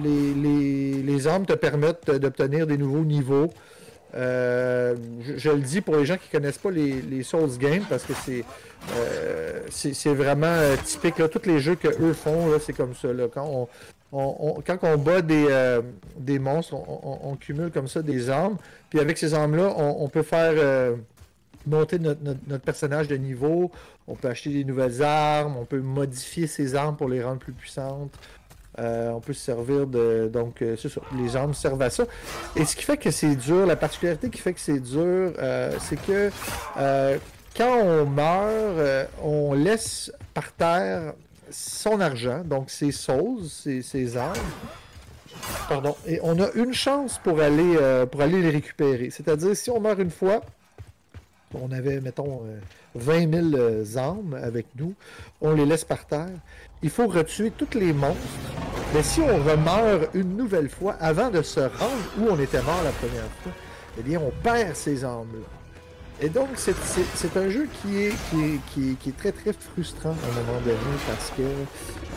les, les, les, armes te permettent d'obtenir des nouveaux niveaux. Euh, je, le dis pour les gens qui connaissent pas les, Souls Games parce que c'est euh, vraiment euh, typique. Là, tous les jeux que eux font, c'est comme ça. Quand on, quand on bat des, des monstres, on, cumule comme ça des armes. Puis avec ces armes-là, on, peut faire monter notre, notre, personnage de niveau. On peut acheter des nouvelles armes. On peut modifier ces armes pour les rendre plus puissantes. Euh, on peut se servir de. Donc, euh, les armes servent à ça. Et ce qui fait que c'est dur, la particularité qui fait que c'est dur, euh, c'est que quand on meurt, on laisse par terre son argent, donc ses sauces, ses, armes. Pardon? Et on a une chance pour aller, pour aller les récupérer. C'est-à-dire, si on meurt une fois, on avait, mettons, 20 000 armes avec nous, on les laisse par terre il faut retuer tous les monstres. Mais si on remeurt une nouvelle fois avant de se rendre où on était mort la première fois, eh bien, on perd ces âmes-là. Et donc, c'est un jeu qui est, qui, est, très, très frustrant à un moment donné parce que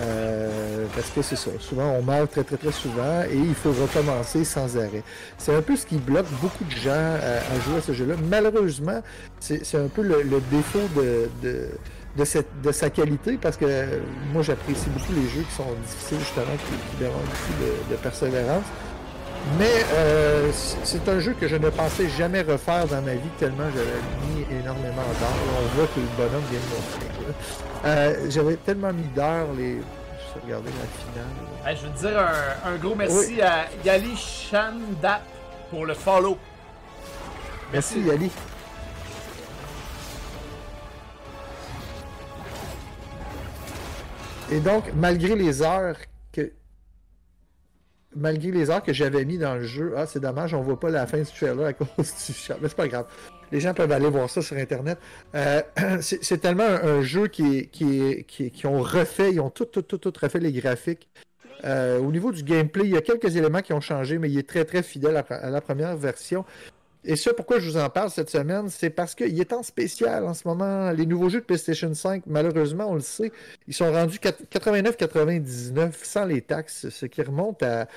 euh, parce que c'est ça. Souvent, on meurt très, très, très souvent et il faut recommencer sans arrêt. C'est un peu ce qui bloque beaucoup de gens à, jouer à ce jeu-là. Malheureusement, c'est un peu le, défaut de de, de sa qualité parce que moi j'apprécie beaucoup les jeux qui sont difficiles justement, qui, demandent beaucoup de, persévérance. Mais euh, c'est un jeu que je ne pensais jamais refaire dans ma vie tellement j'avais mis énormément d'heures. On voit que le bonhomme vient de montrer. Euh, j'avais tellement mis d'heures les. Je vais regarder la finale. je veux dire un, gros merci à Yali Shandap pour le follow. merci Yali. Et donc, malgré les heures. Malgré les heures que j'avais mis dans le jeu, ah, c'est dommage, on voit pas la fin du trailer à [laughs] cause du chat, mais c'est pas grave. Les gens peuvent aller voir ça sur Internet. Euh, [clears throat] c'est tellement un, jeu qui, qui, qui, ont refait, ils ont tout, tout, tout, tout refait les graphiques. Euh, au niveau du gameplay, il y a quelques éléments qui ont changé, mais il est très très fidèle à, la première version. Et ça, pourquoi je vous en parle cette semaine, c'est parce qu'il est en spécial en ce moment. Les nouveaux jeux de PlayStation 5, malheureusement, on le sait, ils sont rendus 89,99 sans les taxes, ce qui remonte à,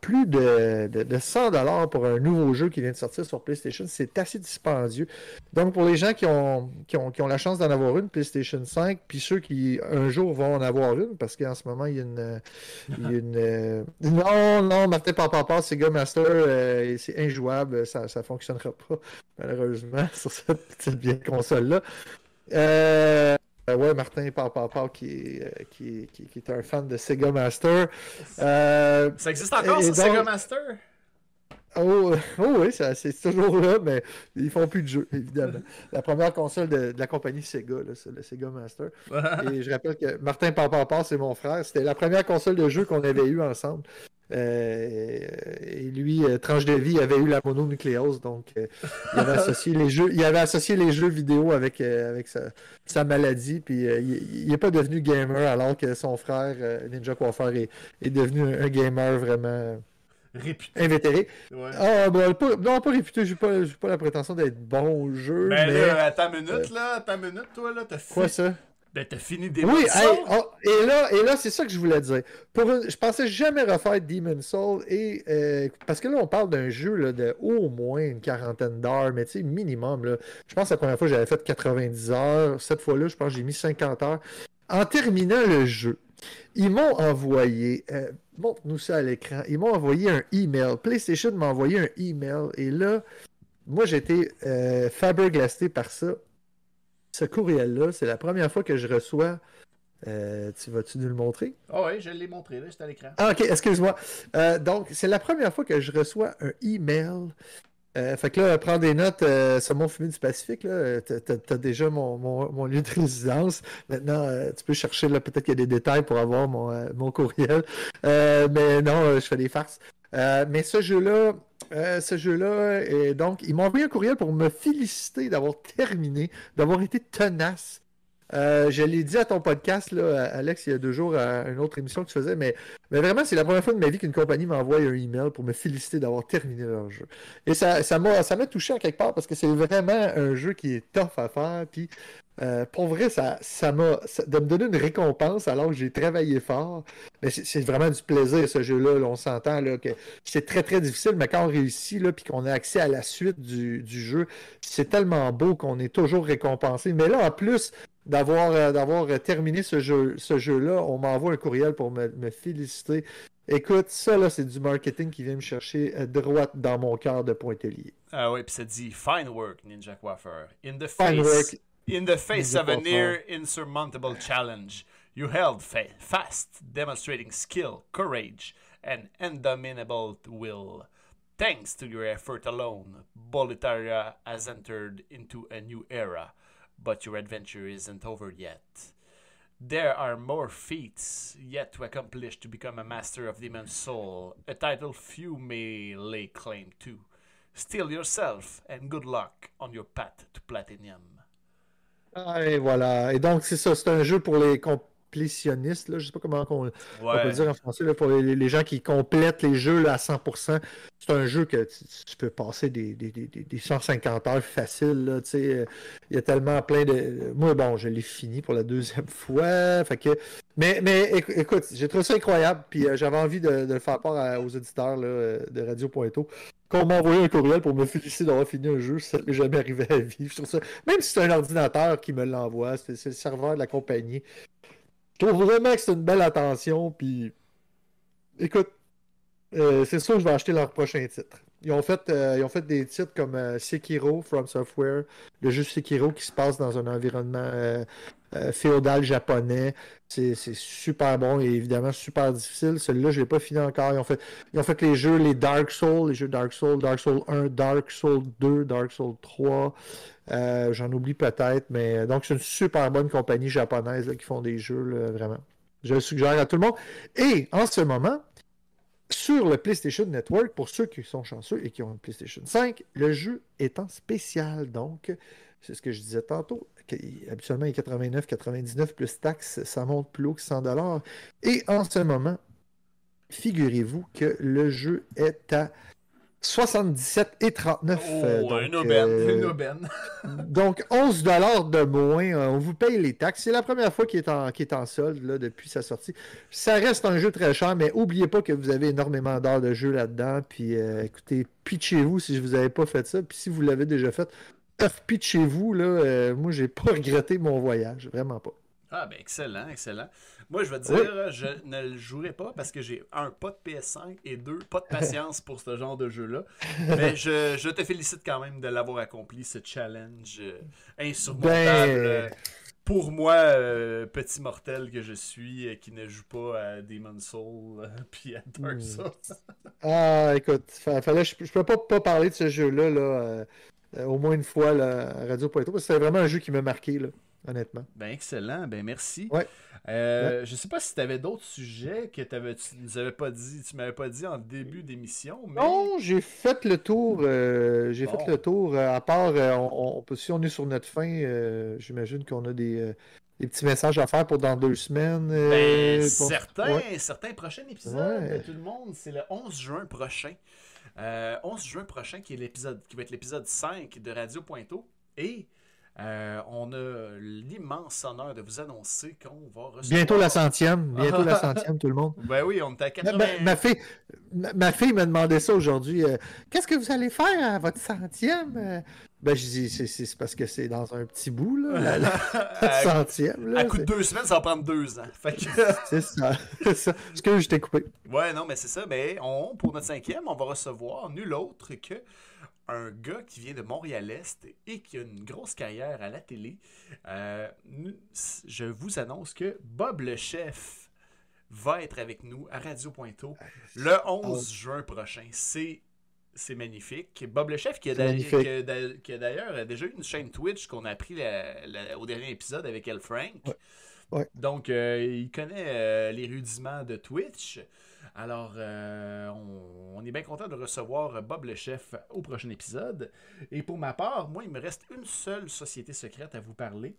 plus de, de, 100 dollars pour un nouveau jeu qui vient de sortir sur PlayStation. C'est assez dispendieux. Donc, pour les gens qui ont, qui ont, qui ont la chance d'en avoir une PlayStation 5, puis ceux qui un jour vont en avoir une, parce qu'en ce moment, il y a une. Une euh, non, non, Martin Papa, Sega Master, euh, c'est injouable. Ça ne fonctionnera pas, [laughs] malheureusement, [laughs] sur cette petite vieille console-là. Euh, ouais, Martin Papa qui, est, euh, qui, qui, qui, est un fan de Sega Master. Euh, ça existe encore, sur Sega Master? Oh, [laughs] oh, oui, c'est toujours là, mais ils font plus de jeux, évidemment. La première console de, la compagnie Sega, c'est le Sega Master. Et je rappelle que Martin Papa, c'est mon frère. C'était la première console de jeu qu'on avait eue ensemble. Euh, et lui, euh, tranche de vie, avait eu la mononucléose, donc euh, il, avait associé les jeux, il avait associé les jeux vidéo avec, avec sa, maladie, puis il n'est pas devenu gamer alors que son frère Ninja Coiffeur est, est devenu un, gamer vraiment réputé. Invétéré. Ah, ben, pas, non, pas réputé, j'ai pas, pas la prétention d'être bon au jeu. Ben mais, là, à ta minute, là, à ta minute, toi, là, t'as. Quoi ça? Ben, t'as fini des Oui, oh, et là, et là c'est ça que je voulais dire. Pour je pensais jamais refaire Demon Soul, et, euh, parce que là, on parle d'un jeu là, de au moins une quarantaine d'heures, mais tu sais, minimum. Là. Je pense que la première fois, j'avais fait 90 heures. Cette fois-là, je pense que j'ai mis 50 heures. En terminant le jeu, ils m'ont envoyé, euh, montre-nous ça à l'écran, ils m'ont envoyé un email. PlayStation m'a envoyé un email, et là, moi, j'étais euh, faberglasté par ça ce courriel-là, c'est la première fois que je reçois. Euh, tu vas-tu nous le montrer? Ah oui, je l'ai montré, là, c'est à l'écran. Ah, ok, excuse-moi. Euh, donc, c'est la première fois que je reçois un email. Euh, fait que là, prends des notes sur mon fumé du Pacifique. Là, t'as, déjà mon, lieu de résidence. Maintenant, tu peux chercher là, peut-être qu'il y a des détails pour avoir mon, mon courriel. mais non, je fais des farces. Mais ce jeu-là, euh, ce jeu-là. Et donc, ils m'ont envoyé un courriel pour me féliciter d'avoir terminé, d'avoir été tenace. Euh, je l'ai dit à ton podcast, là, Alex, il y a deux jours, à une autre émission que tu faisais, mais, mais vraiment, c'est la première fois de ma vie qu'une compagnie m'envoie un email pour me féliciter d'avoir terminé leur jeu. Et ça, ça m'a touché en quelque part parce que c'est vraiment un jeu qui est tough à faire. Puis euh, pour vrai, ça, ça m'a. de me donner une récompense alors que j'ai travaillé fort. Mais c'est vraiment du plaisir, ce jeu-là. on s'entend que c'est très très difficile, mais quand on réussit, là, puis qu'on a accès à la suite du, jeu, c'est tellement beau qu'on est toujours récompensé. Mais là, en plus d'avoir euh, d'avoir terminé ce jeu ce jeu-là, on m'envoie un courriel pour me, féliciter. Écoute, ça là, c'est du marketing qui vient me chercher euh, droite dans mon cœur de pointelier. Ah oui, puis ça dit Fine work, Ninja Coiffeur. In the face. In the face of a near insurmountable challenge, you held fa- fast, demonstrating skill, courage, and indomitable will. Thanks to your effort alone, Boletaria has entered into a new era, but your adventure isn't over yet. There are more feats yet to accomplish to become a master of Demon's Soul, a title few may lay claim to. Still yourself, and good luck on your path to platinum. Ah, et voilà. Et donc, c'est ça. C'est un jeu pour les complétionnistes. Là. Je sais pas comment on, peut le dire en français. Là, pour les, gens qui complètent les jeux là, à 100%. C'est un jeu que tu, peux passer des, des, des, 150 heures faciles. Là, il y a tellement plein de. Moi, bon, je l'ai fini pour la deuxième [laughs] fois. Fait que... mais, mais écoute, j'ai trouvé ça incroyable. Puis euh, j'avais envie de, de, le faire part aux auditeurs là, de Radio Pointo qu'on m'a envoyé un courriel pour me féliciter d'avoir fini un jeu, ça m'est jamais arrivé à vivre. Je ça, même si c'est un ordinateur qui me l'envoie, c'est le serveur de la compagnie. Je trouve vraiment que c'est une belle attention, puis écoute, euh, c'est sûr que je vais acheter leur prochain titre. Ils ont fait, euh, ils ont fait des titres comme euh, Sekiro, From Software, le jeu Sekiro qui se passe dans un environnement féodal japonais. C'est super bon et évidemment super difficile. Celui-là, je ne l'ai pas fini encore. Ils ont, fait, ils ont fait les jeux, les Dark Souls, les jeux Dark Souls, Dark Souls 1, Dark Souls 2, Dark Souls 3. Euh, j'en oublie peut-être, mais donc c'est une super bonne compagnie japonaise qui font des jeux, vraiment. Je le suggère à tout le monde. Et en ce moment, sur le PlayStation Network, pour ceux qui sont chanceux et qui ont une PlayStation 5, le jeu est en spécial. Donc, c'est ce que je disais tantôt habituellement, il est 89, 99 plus taxes, ça monte plus haut que 100 dollars. Et en ce moment, figurez-vous que le jeu est à 77 et 39. Oh, euh, une donc, aubaine. euh, Une aubaine. [laughs] donc 11 de moins. euh, On vous paye les taxes. C'est la première fois qu'il est en, qu'il est en solde là, depuis sa sortie. Ça reste un jeu très cher, mais oubliez pas que vous avez énormément d'heures de jeu là-dedans. Puis euh, écoutez, pitchez-vous si je vous avais pas fait ça. Puis si vous l'avez déjà fait, off, pitchez-vous. Là, euh, moi, j'ai pas [laughs] regretté mon voyage. Vraiment pas. Ah, ben excellent, excellent. Moi, je vais te dire, je ne le jouerai pas parce que j'ai un, pas de PS5 et deux, pas de [laughs] patience pour ce genre de jeu-là. Mais je, je te félicite quand même de l'avoir accompli, ce challenge euh, insurmontable. Ben- euh, Pour moi, euh, petit mortel que je suis, euh, qui ne joue pas à Demon's Soul [laughs] puis à Dark Hmm. Souls. Ah, écoute, fa- fallait, je, je peux pas, pas parler de ce jeu-là là, euh, euh, au moins une fois là, à Radio parce que c'est vraiment un jeu qui m'a marqué, là, honnêtement. Ben excellent, ben merci. Ouais. Euh, Je sais pas si tu avais d'autres sujets que tu nous avais pas dit, tu m'avais pas dit en début d'émission, mais Non, j'ai fait le tour. euh, j'ai Bon. fait le tour. euh, à part, euh, on, on peut, si on est sur notre fin, euh, j'imagine qu'on a des, euh, des petits messages à faire pour dans deux semaines. euh, Ben, pour- certains, ouais. certains prochains épisodes, Ouais. tout le monde, c'est le 11 juin prochain. Euh, 11 juin prochain qui est l'épisode qui va être l'épisode 5 de Radio Pointo et euh, on a l'immense honneur de vous annoncer qu'on va recevoir Bientôt la centième. Bientôt la centième, tout le monde. [laughs] Ben oui, on est à Ma, 80 ma- ma fille, ma, ma fille m'a demandé ça aujourd'hui. euh, Qu'est-ce que vous allez faire à votre centième? Euh, Ben, je dis, c'est- parce que c'est dans un petit bout, là, la, [laughs] centième. Là, à coup de deux semaines, ça va prendre deux ans. Que [laughs] c'est ça. c'est ça. Est-ce que je t'ai coupé? Ouais, non, mais c'est ça. Mais on, pour notre cinquième, on va recevoir nul autre que un gars qui vient de Montréal-Est et qui a une grosse carrière à la télé. Euh, je vous annonce que Bob le chef va être avec nous à Radio Pointeau le 11 juin prochain. C'est c'est magnifique. Bob le chef qui a, qui d'ailleurs déjà eu une chaîne Twitch qu'on a appris la- la- au dernier épisode avec El Frank. Ouais. Ouais. Donc, euh, il connaît euh, les rudiments de Twitch. Alors, euh, on, on est bien content de recevoir Bob le chef au prochain épisode. Et pour ma part, moi, il me reste une seule société secrète à vous parler.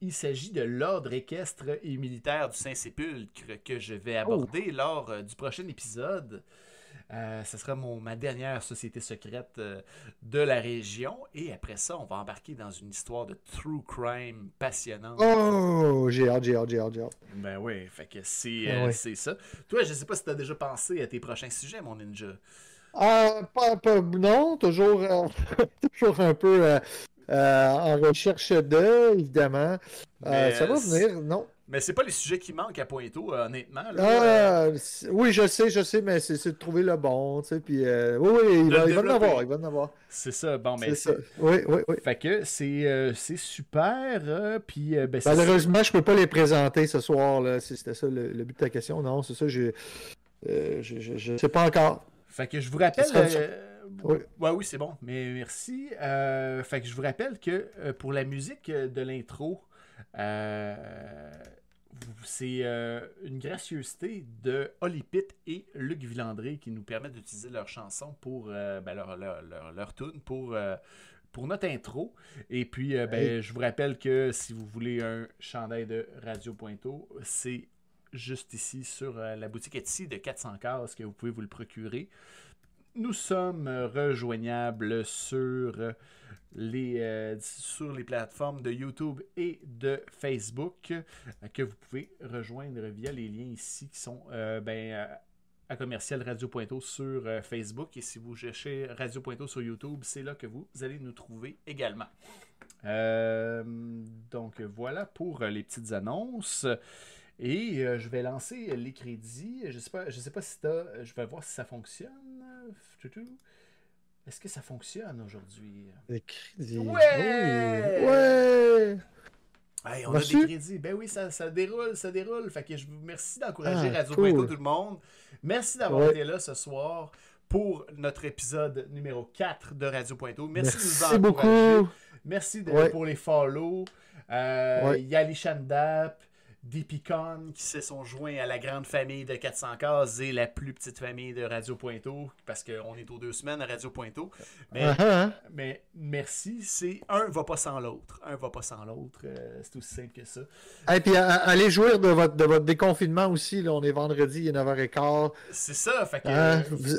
Il s'agit de l'ordre équestre et militaire du Saint-Sépulcre que je vais aborder lors euh, du prochain épisode. Euh, ce sera mon, ma dernière société secrète euh, de la région. Et après ça, on va embarquer dans une histoire de true crime passionnante. Oh, j'ai hâte, j'ai hâte, j'ai hâte, j'ai hâte. Ben oui, fait que c'est Ah euh, ça. Toi, je sais pas si tu as déjà pensé à tes prochains sujets, mon ninja. Ah, pas, pas- non, toujours, euh, [laughs] toujours un peu en recherche de, évidemment. Ça va venir, non. Mais c'est pas les sujets qui manquent à Pointeau, euh, honnêtement. là. Euh, Ah, oui, je sais, je sais, mais c'est de trouver le bon, tu sais, puis euh, oui, oui, il va, il va en avoir, il va en avoir. c'est ça, bon, mais C'est. Oui, oui, oui. Fait que c'est euh, super, puis ben, Malheureusement, je peux pas les présenter ce soir, là, si c'était ça le, le but de ta question. Non, c'est ça, je, je, je sais pas encore. Fait que je vous rappelle. Oui. Ouais, oui, c'est bon. Mais merci. Euh, fait que je vous rappelle que euh, pour la musique de l'intro, euh, c'est euh, une gracieuseté de Holly Pitt et Luc Villandré qui nous permettent d'utiliser leur chanson pour euh, ben, leur, leur, leur, leur tune pour. euh, pour notre intro. Et puis, ben, Hey. je vous rappelle que si vous voulez un chandail de Radio Pointeau, c'est juste ici sur la boutique Etsy de 400 cases que vous pouvez vous le procurer. Nous sommes rejoignables sur euh, sur les plateformes de YouTube et de Facebook euh, que vous pouvez rejoindre via les liens ici qui sont euh, ben, à commercial Radio sur Facebook. Et si vous cherchez Radio sur YouTube, c'est là que vous allez nous trouver également. Donc voilà pour les petites annonces. Et je vais lancer les crédits. Je sais pas, je sais pas si t'as. Je vais voir si ça fonctionne. Est-ce que ça fonctionne aujourd'hui? Les crédits. Ouais! Oui. Ouais! Hey, on a des crédits. Ben oui, ça, ça déroule, ça déroule. Fait que je vous remercie d'encourager Ah, Radio cool. Pointeau tout le monde. Merci d'avoir Ouais. été là ce soir pour notre épisode numéro 4 de Radio Pointeau. Merci, de nous encourager. beaucoup. Merci de- Ouais. pour les follow. Euh, Ouais. Yali Shandap, Dipicon qui se sont joints à la grande famille de 400 cases et la plus petite famille de Radio Pointeau parce qu'on est aux deux semaines à Radio Pointeau. Mais, hein. mais merci, c'est un va pas sans l'autre. Un va pas sans l'autre. euh, c'est aussi simple que ça. Et puis à- allez jouir de votre, de votre déconfinement aussi. Là, on est vendredi, il est 9h15. C'est ça. Fait que, Hein, vous-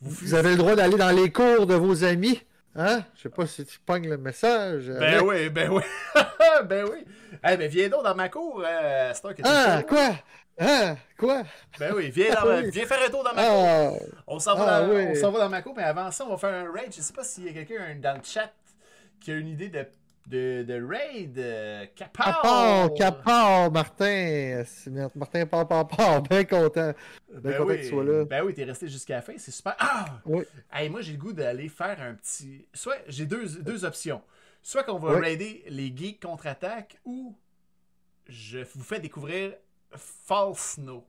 Vous avez le droit d'aller dans les cours de vos amis. Hein? Je sais pas si tu pognes le message. Ben oui, ben oui. [laughs] ben oui. Eh ben viens donc dans ma cour, euh, c'est toi que Ah, quoi? Ah, quoi? Ben oui, viens, dans Oui. viens faire un tour dans ma cour. Ah, On s'en va, Ah, oui. va dans ma cour, mais avant ça, on va faire un raid. Je sais pas s'il y a quelqu'un dans le chat qui a une idée de, de, de raid. Euh! Capard, Capard, Martin. C'est- Martin, part, part, part. Bien content. Bien Ben content oui, que tu sois là. ben oui, t'es resté jusqu'à la fin, c'est super. Ah! Oui. Hey, moi, j'ai le goût d'aller faire un petit. Soit j'ai deux, deux options. Soit qu'on va Oui. raider les geeks contre-attaque ou je vous fais découvrir False Snow.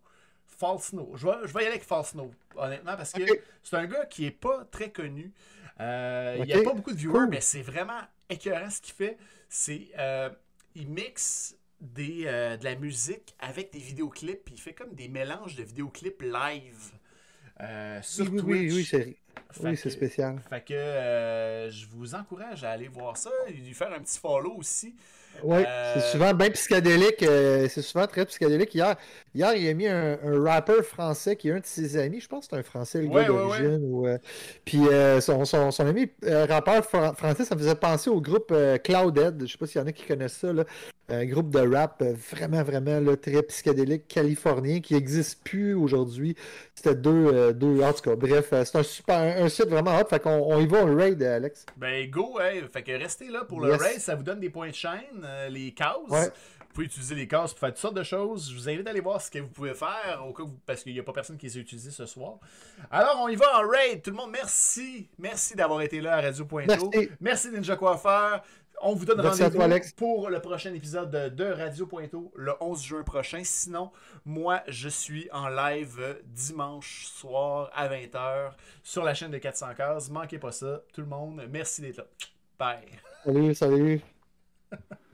False Snow. Je vais, je vais y aller avec False Snow, honnêtement, parce que c'est un gars qui est pas très connu. Euh, Il n'y a pas beaucoup de viewers, Cool. mais c'est vraiment écœurant ce qu'il fait. C'est. euh, il mixe des, euh, de la musique avec des vidéoclips, puis il fait comme des mélanges de vidéoclips live. euh, sur Oui, oui, Twitch. oui, oui, oui, c'est spécial. Fait que euh, je vous encourage à aller voir ça et lui faire un petit follow aussi. Oui, Euh, c'est souvent bien psychédélique. euh, c'est souvent très psychédélique. Hier, hier il a mis un, un rappeur français qui est un de ses amis. Je pense que c'est un français, le Ouais, gars ouais, d'origine. euh, puis son, son, son ami rappeur fran- français, ça me faisait penser au groupe Cloudhead. Je sais pas s'il y en a qui connaissent ça. Là. Un groupe de rap vraiment, vraiment là, très psychédélique californien qui n'existe plus aujourd'hui. C'était deux, euh, deux. En tout cas, bref, euh, c'est un super un, site vraiment hot. Fait qu'on on y va, on raid, euh, Alex. Ben go, hey. fait que restez là pour le Yes. race, ça vous donne des points de chaîne, euh, les cases. Ouais. Vous pouvez utiliser les cases pour faire toutes sortes de choses. Je vous invite à aller voir ce que vous pouvez faire au cas vous- parce qu'il n'y a pas personne qui les a utilisés ce soir. Alors on y va en raid. Tout le monde, merci. Merci d'avoir été là à Radio.to. Merci. Merci Ninja Coiffeur. On vous donne rendez-vous pour le prochain épisode de, Radio Pointo le 11 juin prochain. Sinon, moi, je suis en live dimanche soir à 20h sur la chaîne de 400 cases. Manquez pas ça, tout le monde. Merci d'être là. Bye. Salut, salut. [laughs]